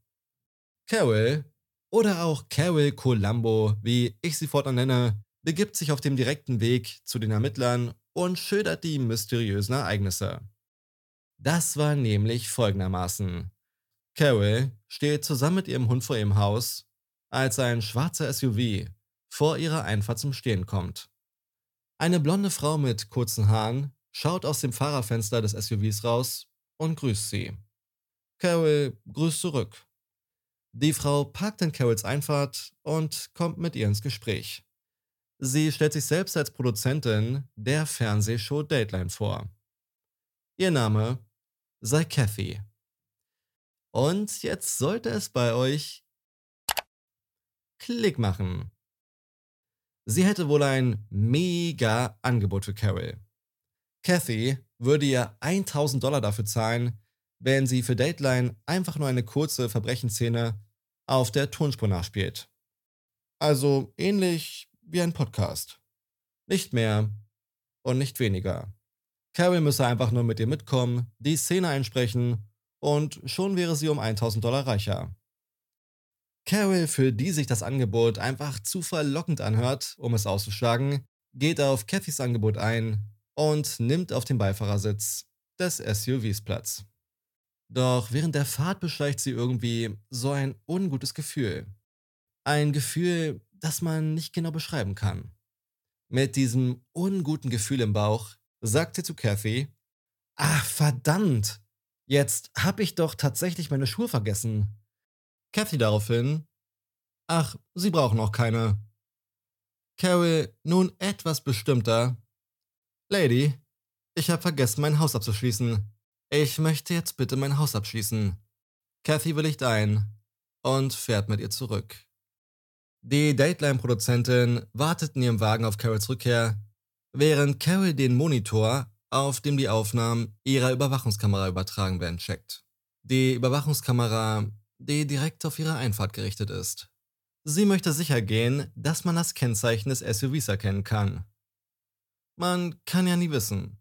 Carol, oder auch Carol Columbo, wie ich sie fortan nenne, begibt sich auf dem direkten Weg zu den Ermittlern und schildert die mysteriösen Ereignisse. Das war nämlich folgendermaßen. Carol steht zusammen mit ihrem Hund vor ihrem Haus, als ein schwarzer SUV vor ihrer Einfahrt zum Stehen kommt. Eine blonde Frau mit kurzen Haaren schaut aus dem Fahrerfenster des SUVs raus und grüßt sie. Carol grüßt zurück. Die Frau parkt in Carols Einfahrt und kommt mit ihr ins Gespräch. Sie stellt sich selbst als Produzentin der Fernsehshow Dateline vor. Ihr Name sei Kathy. Und jetzt sollte es bei euch Klick machen. Sie hätte wohl ein mega Angebot für Carol. Kathy würde ihr 1000 Dollar dafür zahlen, wenn sie für Dateline einfach nur eine kurze Verbrechensszene auf der Tonspur nachspielt. Also ähnlich wie ein Podcast. Nicht mehr und nicht weniger. Carol müsse einfach nur mit ihr mitkommen, die Szene einsprechen und schon wäre sie um 1000 Dollar reicher. Carol, für die sich das Angebot einfach zu verlockend anhört, um es auszuschlagen, geht auf Cathys Angebot ein und nimmt auf dem Beifahrersitz des SUVs Platz. Doch während der Fahrt beschleicht sie irgendwie so ein ungutes Gefühl. Ein Gefühl, das man nicht genau beschreiben kann. Mit diesem unguten Gefühl im Bauch sagt sie zu Kathy, Ach, verdammt! Jetzt hab ich doch tatsächlich meine Schuhe vergessen. Kathy daraufhin, Ach, Sie brauchen auch keine. Carol nun etwas bestimmter, Lady, ich habe vergessen, mein Haus abzuschließen. Ich möchte jetzt bitte mein Haus abschließen. Kathy willigt ein und fährt mit ihr zurück. Die Dateline-Produzentin wartet in ihrem Wagen auf Carols Rückkehr, während Carol den Monitor, auf dem die Aufnahmen ihrer Überwachungskamera übertragen werden, checkt. Die Überwachungskamera, die direkt auf ihre Einfahrt gerichtet ist. Sie möchte sicher gehen, dass man das Kennzeichen des SUVs erkennen kann. Man kann ja nie wissen.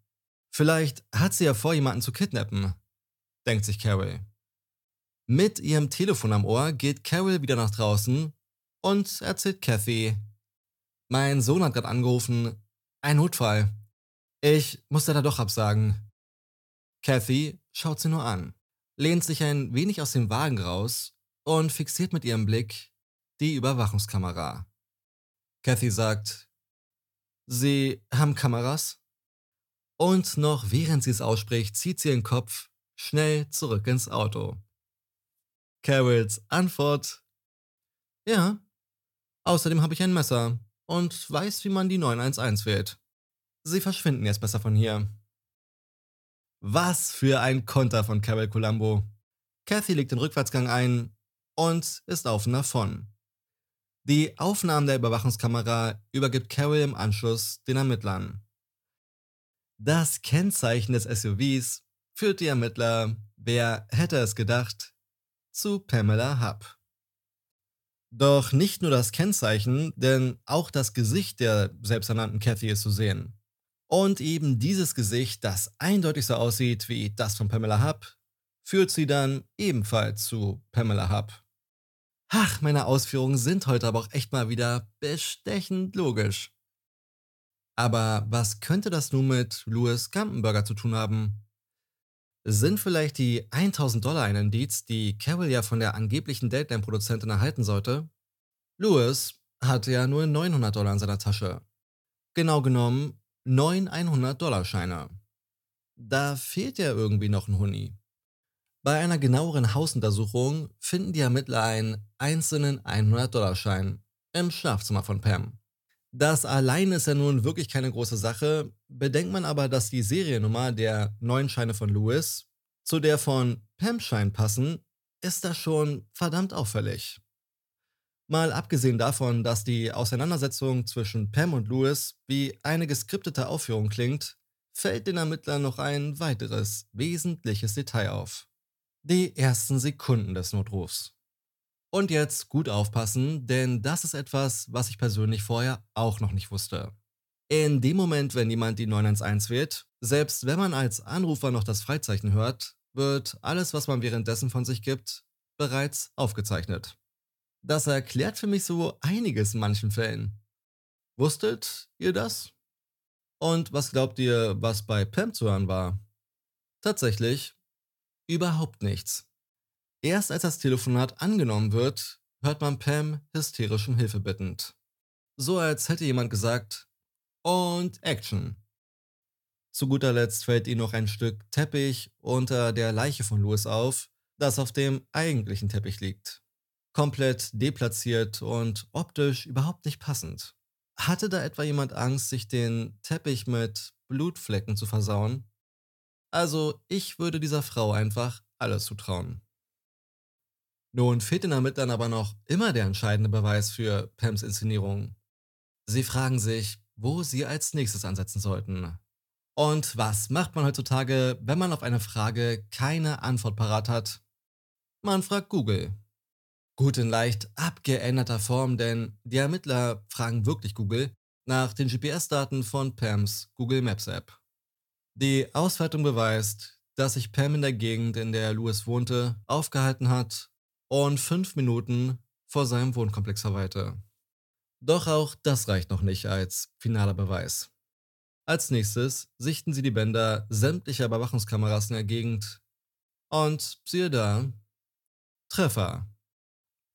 Vielleicht hat sie ja vor, jemanden zu kidnappen, denkt sich Carol. Mit ihrem Telefon am Ohr geht Carol wieder nach draußen und erzählt Kathy. Mein Sohn hat gerade angerufen. Ein Notfall. Ich muss da doch absagen. Kathy schaut sie nur an, lehnt sich ein wenig aus dem Wagen raus und fixiert mit ihrem Blick die Überwachungskamera. Kathy sagt, Sie haben Kameras? Und noch während sie es ausspricht, zieht sie ihren Kopf schnell zurück ins Auto. Carols Antwort: Ja. Außerdem habe ich ein Messer und weiß, wie man die 911 wählt. Sie verschwinden jetzt besser von hier. Was für ein Konter von Carol Colombo. Kathy legt den Rückwärtsgang ein und ist auf und davon. Die Aufnahmen der Überwachungskamera übergibt Carol im Anschluss den Ermittlern. Das Kennzeichen des SUVs führt die Ermittler, wer hätte es gedacht, zu Pamela Hub. Doch nicht nur das Kennzeichen, denn auch das Gesicht der selbsternannten Kathy ist zu sehen. Und eben dieses Gesicht, das eindeutig so aussieht wie das von Pamela Hub, führt sie dann ebenfalls zu Pamela Hub. Ach, meine Ausführungen sind heute aber auch echt mal wieder bestechend logisch. Aber was könnte das nun mit Louis Gampenberger zu tun haben? Sind vielleicht die 1000 Dollar ein Indiz, die Carol ja von der angeblichen Dateline-Produzentin erhalten sollte? Louis hatte ja nur 900 Dollar in seiner Tasche. Genau genommen 9 100-Dollar-Scheine. Da fehlt ja irgendwie noch ein Huni. Bei einer genaueren Hausuntersuchung finden die Ermittler einen einzelnen 100-Dollar-Schein im Schlafzimmer von Pam. Das allein ist ja nun wirklich keine große Sache, bedenkt man aber, dass die Seriennummer der neuen Scheine von Louis zu der von Pam Schein passen, ist das schon verdammt auffällig. Mal abgesehen davon, dass die Auseinandersetzung zwischen Pam und Louis wie eine geskriptete Aufführung klingt, fällt den Ermittlern noch ein weiteres wesentliches Detail auf. Die ersten Sekunden des Notrufs. Und jetzt gut aufpassen, denn das ist etwas, was ich persönlich vorher auch noch nicht wusste. In dem Moment, wenn jemand die 911 wählt, selbst wenn man als Anrufer noch das Freizeichen hört, wird alles, was man währenddessen von sich gibt, bereits aufgezeichnet. Das erklärt für mich so einiges in manchen Fällen. Wusstet ihr das? Und was glaubt ihr, was bei Pam zu hören war? Tatsächlich überhaupt nichts. Erst als das Telefonat angenommen wird, hört man Pam hysterisch um Hilfe bittend. So als hätte jemand gesagt, und Action. Zu guter Letzt fällt ihr noch ein Stück Teppich unter der Leiche von Louis auf, das auf dem eigentlichen Teppich liegt komplett deplatziert und optisch überhaupt nicht passend. Hatte da etwa jemand Angst, sich den Teppich mit Blutflecken zu versauen? Also, ich würde dieser Frau einfach alles zutrauen. Nun fehlt den Ermittlern aber noch immer der entscheidende Beweis für Pams Inszenierung. Sie fragen sich, wo sie als nächstes ansetzen sollten. Und was macht man heutzutage, wenn man auf eine Frage keine Antwort parat hat? Man fragt Google. Gut in leicht abgeänderter Form, denn die Ermittler fragen wirklich Google nach den GPS-Daten von Pams Google Maps App. Die Auswertung beweist, dass sich Pam in der Gegend, in der Louis wohnte, aufgehalten hat und fünf Minuten vor seinem Wohnkomplex verweilte. Doch auch das reicht noch nicht als finaler Beweis. Als nächstes sichten sie die Bänder sämtlicher Überwachungskameras in der Gegend und siehe da, Treffer.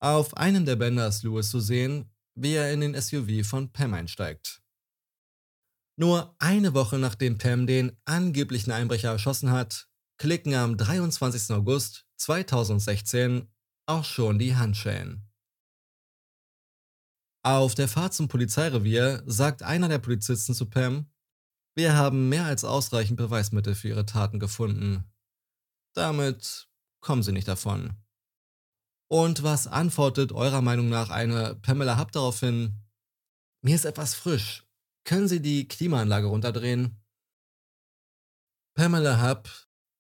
Auf einem der Bänder ist Louis zu sehen, wie er in den SUV von Pam einsteigt. Nur eine Woche nachdem Pam den angeblichen Einbrecher erschossen hat, klicken am 23. August 2016 auch schon die Handschellen. Auf der Fahrt zum Polizeirevier sagt einer der Polizisten zu Pam, wir haben mehr als ausreichend Beweismittel für ihre Taten gefunden. Damit kommen sie nicht davon. Und was antwortet eurer Meinung nach eine Pamela Hub daraufhin? Mir ist etwas frisch. Können Sie die Klimaanlage runterdrehen? Pamela Hub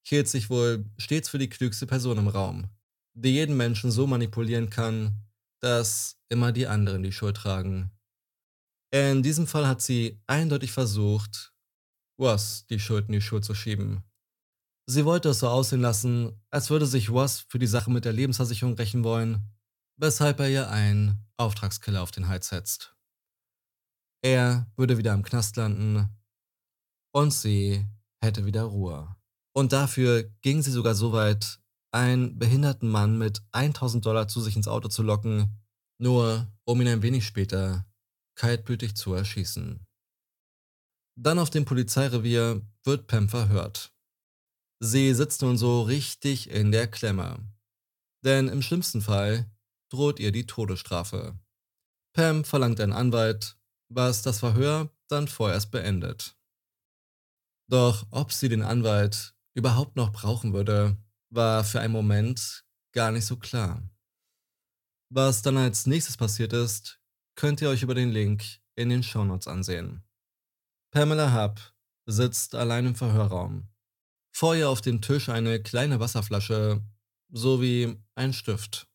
hielt sich wohl stets für die klügste Person im Raum, die jeden Menschen so manipulieren kann, dass immer die anderen die Schuld tragen. In diesem Fall hat sie eindeutig versucht, was die Schuld in die Schuld zu schieben. Sie wollte es so aussehen lassen, als würde sich Ross für die Sache mit der Lebensversicherung rächen wollen, weshalb er ihr einen Auftragskiller auf den Hals setzt. Er würde wieder im Knast landen und sie hätte wieder Ruhe. Und dafür ging sie sogar so weit, einen behinderten Mann mit 1000 Dollar zu sich ins Auto zu locken, nur um ihn ein wenig später kaltblütig zu erschießen. Dann auf dem Polizeirevier wird Pam verhört. Sie sitzt nun so richtig in der Klemme. Denn im schlimmsten Fall droht ihr die Todesstrafe. Pam verlangt einen Anwalt, was das Verhör dann vorerst beendet. Doch ob sie den Anwalt überhaupt noch brauchen würde, war für einen Moment gar nicht so klar. Was dann als nächstes passiert ist, könnt ihr euch über den Link in den Shownotes ansehen. Pamela Hub sitzt allein im Verhörraum. Vor ihr auf dem Tisch eine kleine Wasserflasche sowie ein Stift.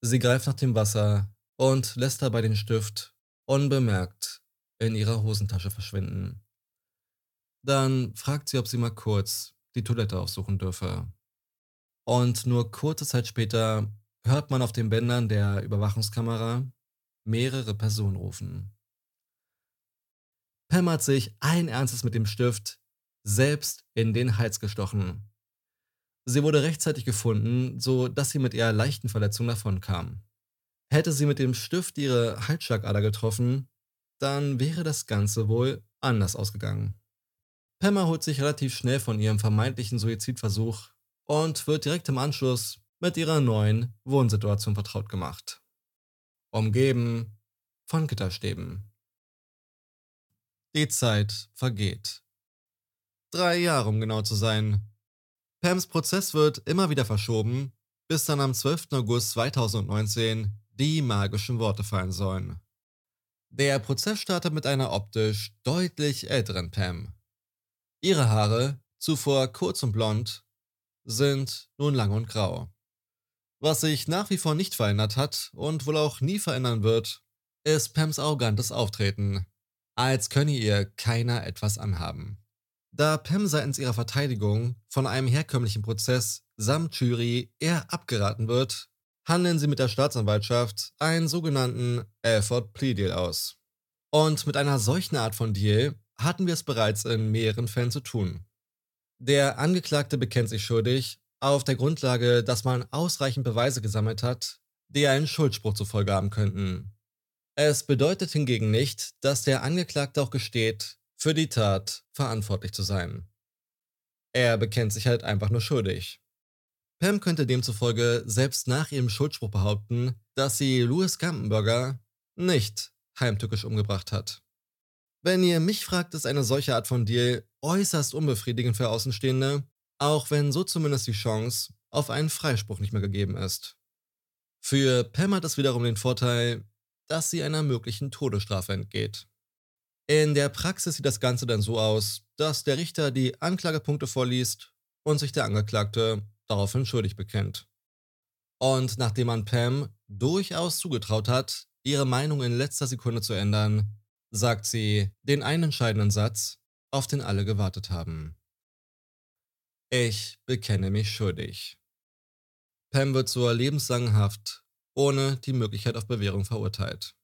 Sie greift nach dem Wasser und lässt dabei den Stift unbemerkt in ihrer Hosentasche verschwinden. Dann fragt sie, ob sie mal kurz die Toilette aufsuchen dürfe. Und nur kurze Zeit später hört man auf den Bändern der Überwachungskamera mehrere Personen rufen. Pam hat sich ein Ernstes mit dem Stift selbst in den Hals gestochen. Sie wurde rechtzeitig gefunden, so dass sie mit ihrer leichten Verletzung davonkam. Hätte sie mit dem Stift ihre Halsschlagader getroffen, dann wäre das Ganze wohl anders ausgegangen. Pamela holt sich relativ schnell von ihrem vermeintlichen Suizidversuch und wird direkt im Anschluss mit ihrer neuen Wohnsituation vertraut gemacht. Umgeben von Gitterstäben. Die Zeit vergeht. Drei Jahre, um genau zu sein. Pams Prozess wird immer wieder verschoben, bis dann am 12. August 2019 die magischen Worte fallen sollen. Der Prozess startet mit einer optisch deutlich älteren Pam. Ihre Haare, zuvor kurz und blond, sind nun lang und grau. Was sich nach wie vor nicht verändert hat und wohl auch nie verändern wird, ist Pams arrogantes Auftreten, als könne ihr keiner etwas anhaben. Da Pam seitens ihrer Verteidigung von einem herkömmlichen Prozess samt Jury eher abgeraten wird, handeln sie mit der Staatsanwaltschaft einen sogenannten Alford Plea Deal aus. Und mit einer solchen Art von Deal hatten wir es bereits in mehreren Fällen zu tun. Der Angeklagte bekennt sich schuldig auf der Grundlage, dass man ausreichend Beweise gesammelt hat, die einen Schuldspruch zur Folge haben könnten. Es bedeutet hingegen nicht, dass der Angeklagte auch gesteht, für die Tat verantwortlich zu sein. Er bekennt sich halt einfach nur schuldig. Pam könnte demzufolge selbst nach ihrem Schuldspruch behaupten, dass sie Louis Campenberger nicht heimtückisch umgebracht hat. Wenn ihr mich fragt, ist eine solche Art von Deal äußerst unbefriedigend für Außenstehende, auch wenn so zumindest die Chance auf einen Freispruch nicht mehr gegeben ist. Für Pam hat es wiederum den Vorteil, dass sie einer möglichen Todesstrafe entgeht. In der Praxis sieht das Ganze dann so aus, dass der Richter die Anklagepunkte vorliest und sich der Angeklagte daraufhin schuldig bekennt. Und nachdem man Pam durchaus zugetraut hat, ihre Meinung in letzter Sekunde zu ändern, sagt sie den einen entscheidenden Satz, auf den alle gewartet haben. Ich bekenne mich schuldig. Pam wird zur lebenslangen Haft ohne die Möglichkeit auf Bewährung verurteilt.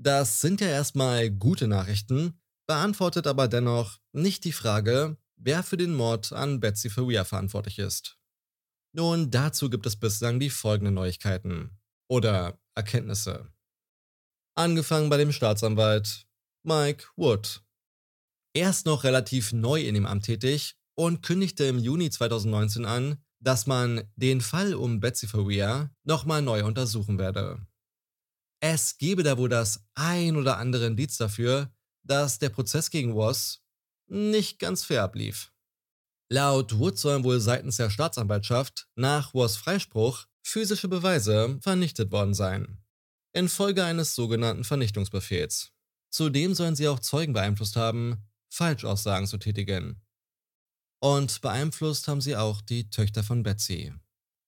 Das sind ja erstmal gute Nachrichten, beantwortet aber dennoch nicht die Frage, wer für den Mord an Betsy Faria verantwortlich ist. Nun, dazu gibt es bislang die folgenden Neuigkeiten oder Erkenntnisse. Angefangen bei dem Staatsanwalt Mike Wood. Er ist noch relativ neu in dem Amt tätig und kündigte im Juni 2019 an, dass man den Fall um Betsy Faria nochmal neu untersuchen werde. Es gebe da wohl das ein oder andere Indiz dafür, dass der Prozess gegen Woss nicht ganz fair ablief. Laut Wood sollen wohl seitens der Staatsanwaltschaft nach Woss Freispruch physische Beweise vernichtet worden sein. Infolge eines sogenannten Vernichtungsbefehls. Zudem sollen sie auch Zeugen beeinflusst haben, Falschaussagen zu tätigen. Und beeinflusst haben sie auch die Töchter von Betsy,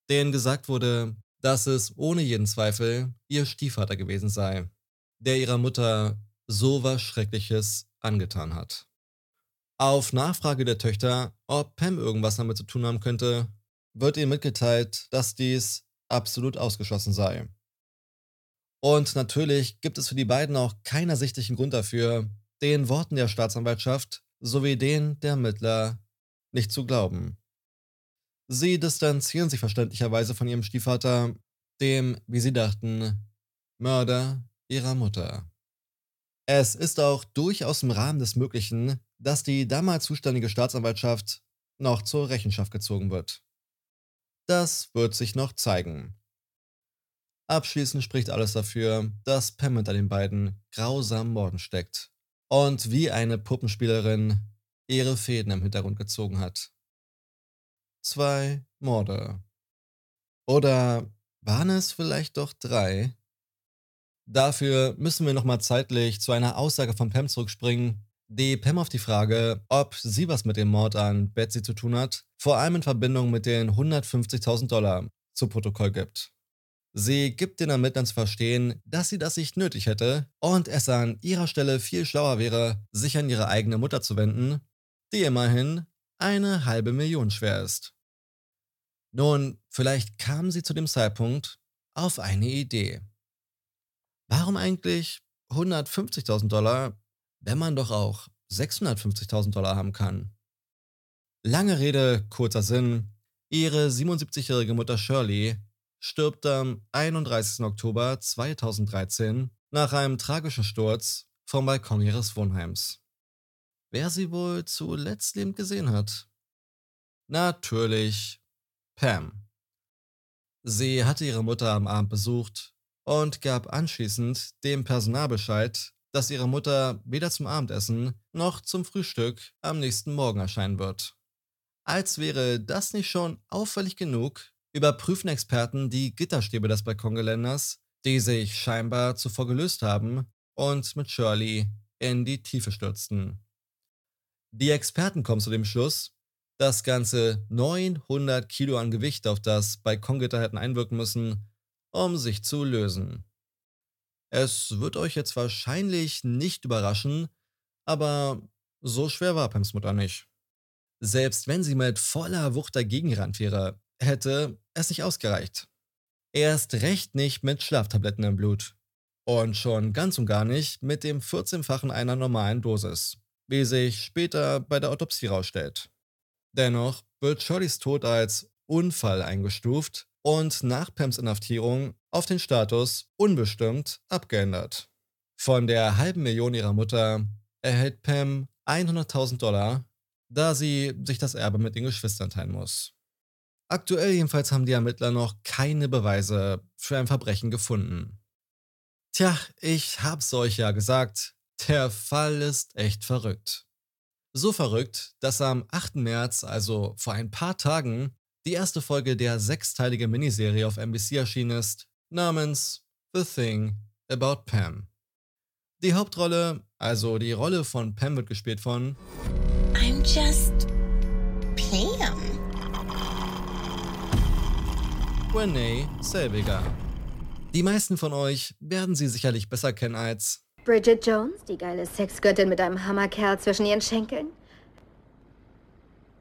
denen gesagt wurde, dass es ohne jeden Zweifel ihr Stiefvater gewesen sei, der ihrer Mutter so was Schreckliches angetan hat. Auf Nachfrage der Töchter, ob Pam irgendwas damit zu tun haben könnte, wird ihr mitgeteilt, dass dies absolut ausgeschlossen sei. Und natürlich gibt es für die beiden auch keinen ersichtlichen Grund dafür, den Worten der Staatsanwaltschaft sowie den der Ermittler nicht zu glauben. Sie distanzieren sich verständlicherweise von ihrem Stiefvater, dem, wie sie dachten, Mörder ihrer Mutter. Es ist auch durchaus im Rahmen des Möglichen, dass die damals zuständige Staatsanwaltschaft noch zur Rechenschaft gezogen wird. Das wird sich noch zeigen. Abschließend spricht alles dafür, dass Pam hinter den beiden grausamen Morden steckt und wie eine Puppenspielerin ihre Fäden im Hintergrund gezogen hat. Zwei Morde. Oder Waren es vielleicht doch drei? Dafür müssen wir nochmal zeitlich zu einer Aussage von Pam zurückspringen, die Pam auf die Frage, ob sie was mit dem Mord an Betsy zu tun hat, vor allem in Verbindung mit den 150.000 Dollar zu Protokoll gibt. Sie gibt den Ermittlern zu verstehen, dass sie das nicht nötig hätte und es an ihrer Stelle viel schlauer wäre, sich an ihre eigene Mutter zu wenden, die immerhin eine halbe Million schwer ist. Nun, vielleicht kam sie zu dem Zeitpunkt auf eine Idee. Warum eigentlich 150.000 Dollar, wenn man doch auch 650.000 Dollar haben kann? Lange Rede, kurzer Sinn. Ihre 77-jährige Mutter Shirley stirbt am 31. Oktober 2013 nach einem tragischen Sturz vom Balkon ihres Wohnheims. Wer sie wohl zuletzt lebend gesehen hat? Natürlich Pam. Sie hatte ihre Mutter am Abend besucht und gab anschließend dem Personal Bescheid, dass ihre Mutter weder zum Abendessen noch zum Frühstück am nächsten Morgen erscheinen wird. Als wäre das nicht schon auffällig genug, überprüfen Experten die Gitterstäbe des Balkongeländers, die sich scheinbar zuvor gelöst haben und mit Shirley in die Tiefe stürzten. Die Experten kommen zu dem Schluss, dass ganze 900 Kilo an Gewicht auf das Balkongitter hätten einwirken müssen, um sich zu lösen. Es wird euch jetzt wahrscheinlich nicht überraschen, aber so schwer war Pams Mutter nicht. Selbst wenn sie mit voller Wucht dagegen gerannt wäre, hätte es nicht ausgereicht. Erst recht nicht mit Schlaftabletten im Blut. Und schon ganz und gar nicht mit dem 14-fachen einer normalen Dosis, wie sich später bei der Autopsie herausstellt. Dennoch wird Shirleys Tod als Unfall eingestuft und nach Pams Inhaftierung auf den Status unbestimmt abgeändert. Von der halben Million ihrer Mutter erhält Pam 100.000 Dollar, da sie sich das Erbe mit den Geschwistern teilen muss. Aktuell jedenfalls haben die Ermittler noch keine Beweise für ein Verbrechen gefunden. Tja, ich hab's euch ja gesagt, der Fall ist echt verrückt. So verrückt, dass am 8. März, also vor ein paar Tagen, die erste Folge der sechsteiligen Miniserie auf NBC erschienen ist, namens The Thing About Pam. Die Hauptrolle, also die Rolle von Pam wird gespielt von I'm just Pam. Renee Selbiger. Die meisten von euch werden sie sicherlich besser kennen als Bridget Jones, die geile Sexgöttin mit einem Hammerkerl zwischen ihren Schenkeln.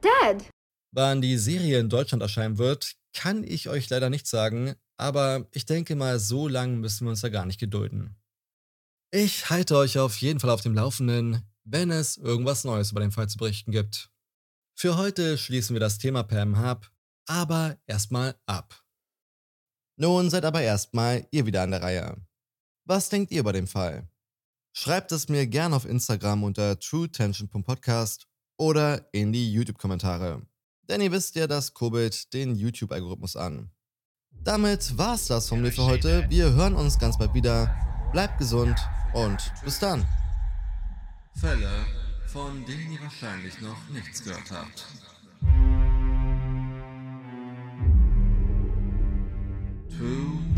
Dad! Wann die Serie in Deutschland erscheinen wird, kann ich euch leider nicht sagen, aber ich denke mal, so lange müssen wir uns da gar nicht gedulden. Ich halte euch auf jeden Fall auf dem Laufenden, wenn es irgendwas Neues über den Fall zu berichten gibt. Für heute schließen wir das Thema Pam ab, aber erstmal ab. Nun seid aber erstmal ihr wieder an der Reihe. Was denkt ihr über den Fall? Schreibt es mir gerne auf Instagram unter truetension.podcast oder in die YouTube-Kommentare. Denn ihr wisst ja, dass kurbelt den YouTube-Algorithmus an. Damit war's das von mir für heute. Wir hören uns ganz bald wieder. Bleibt gesund und bis dann. Fälle, von denen ihr wahrscheinlich noch nichts gehört habt. True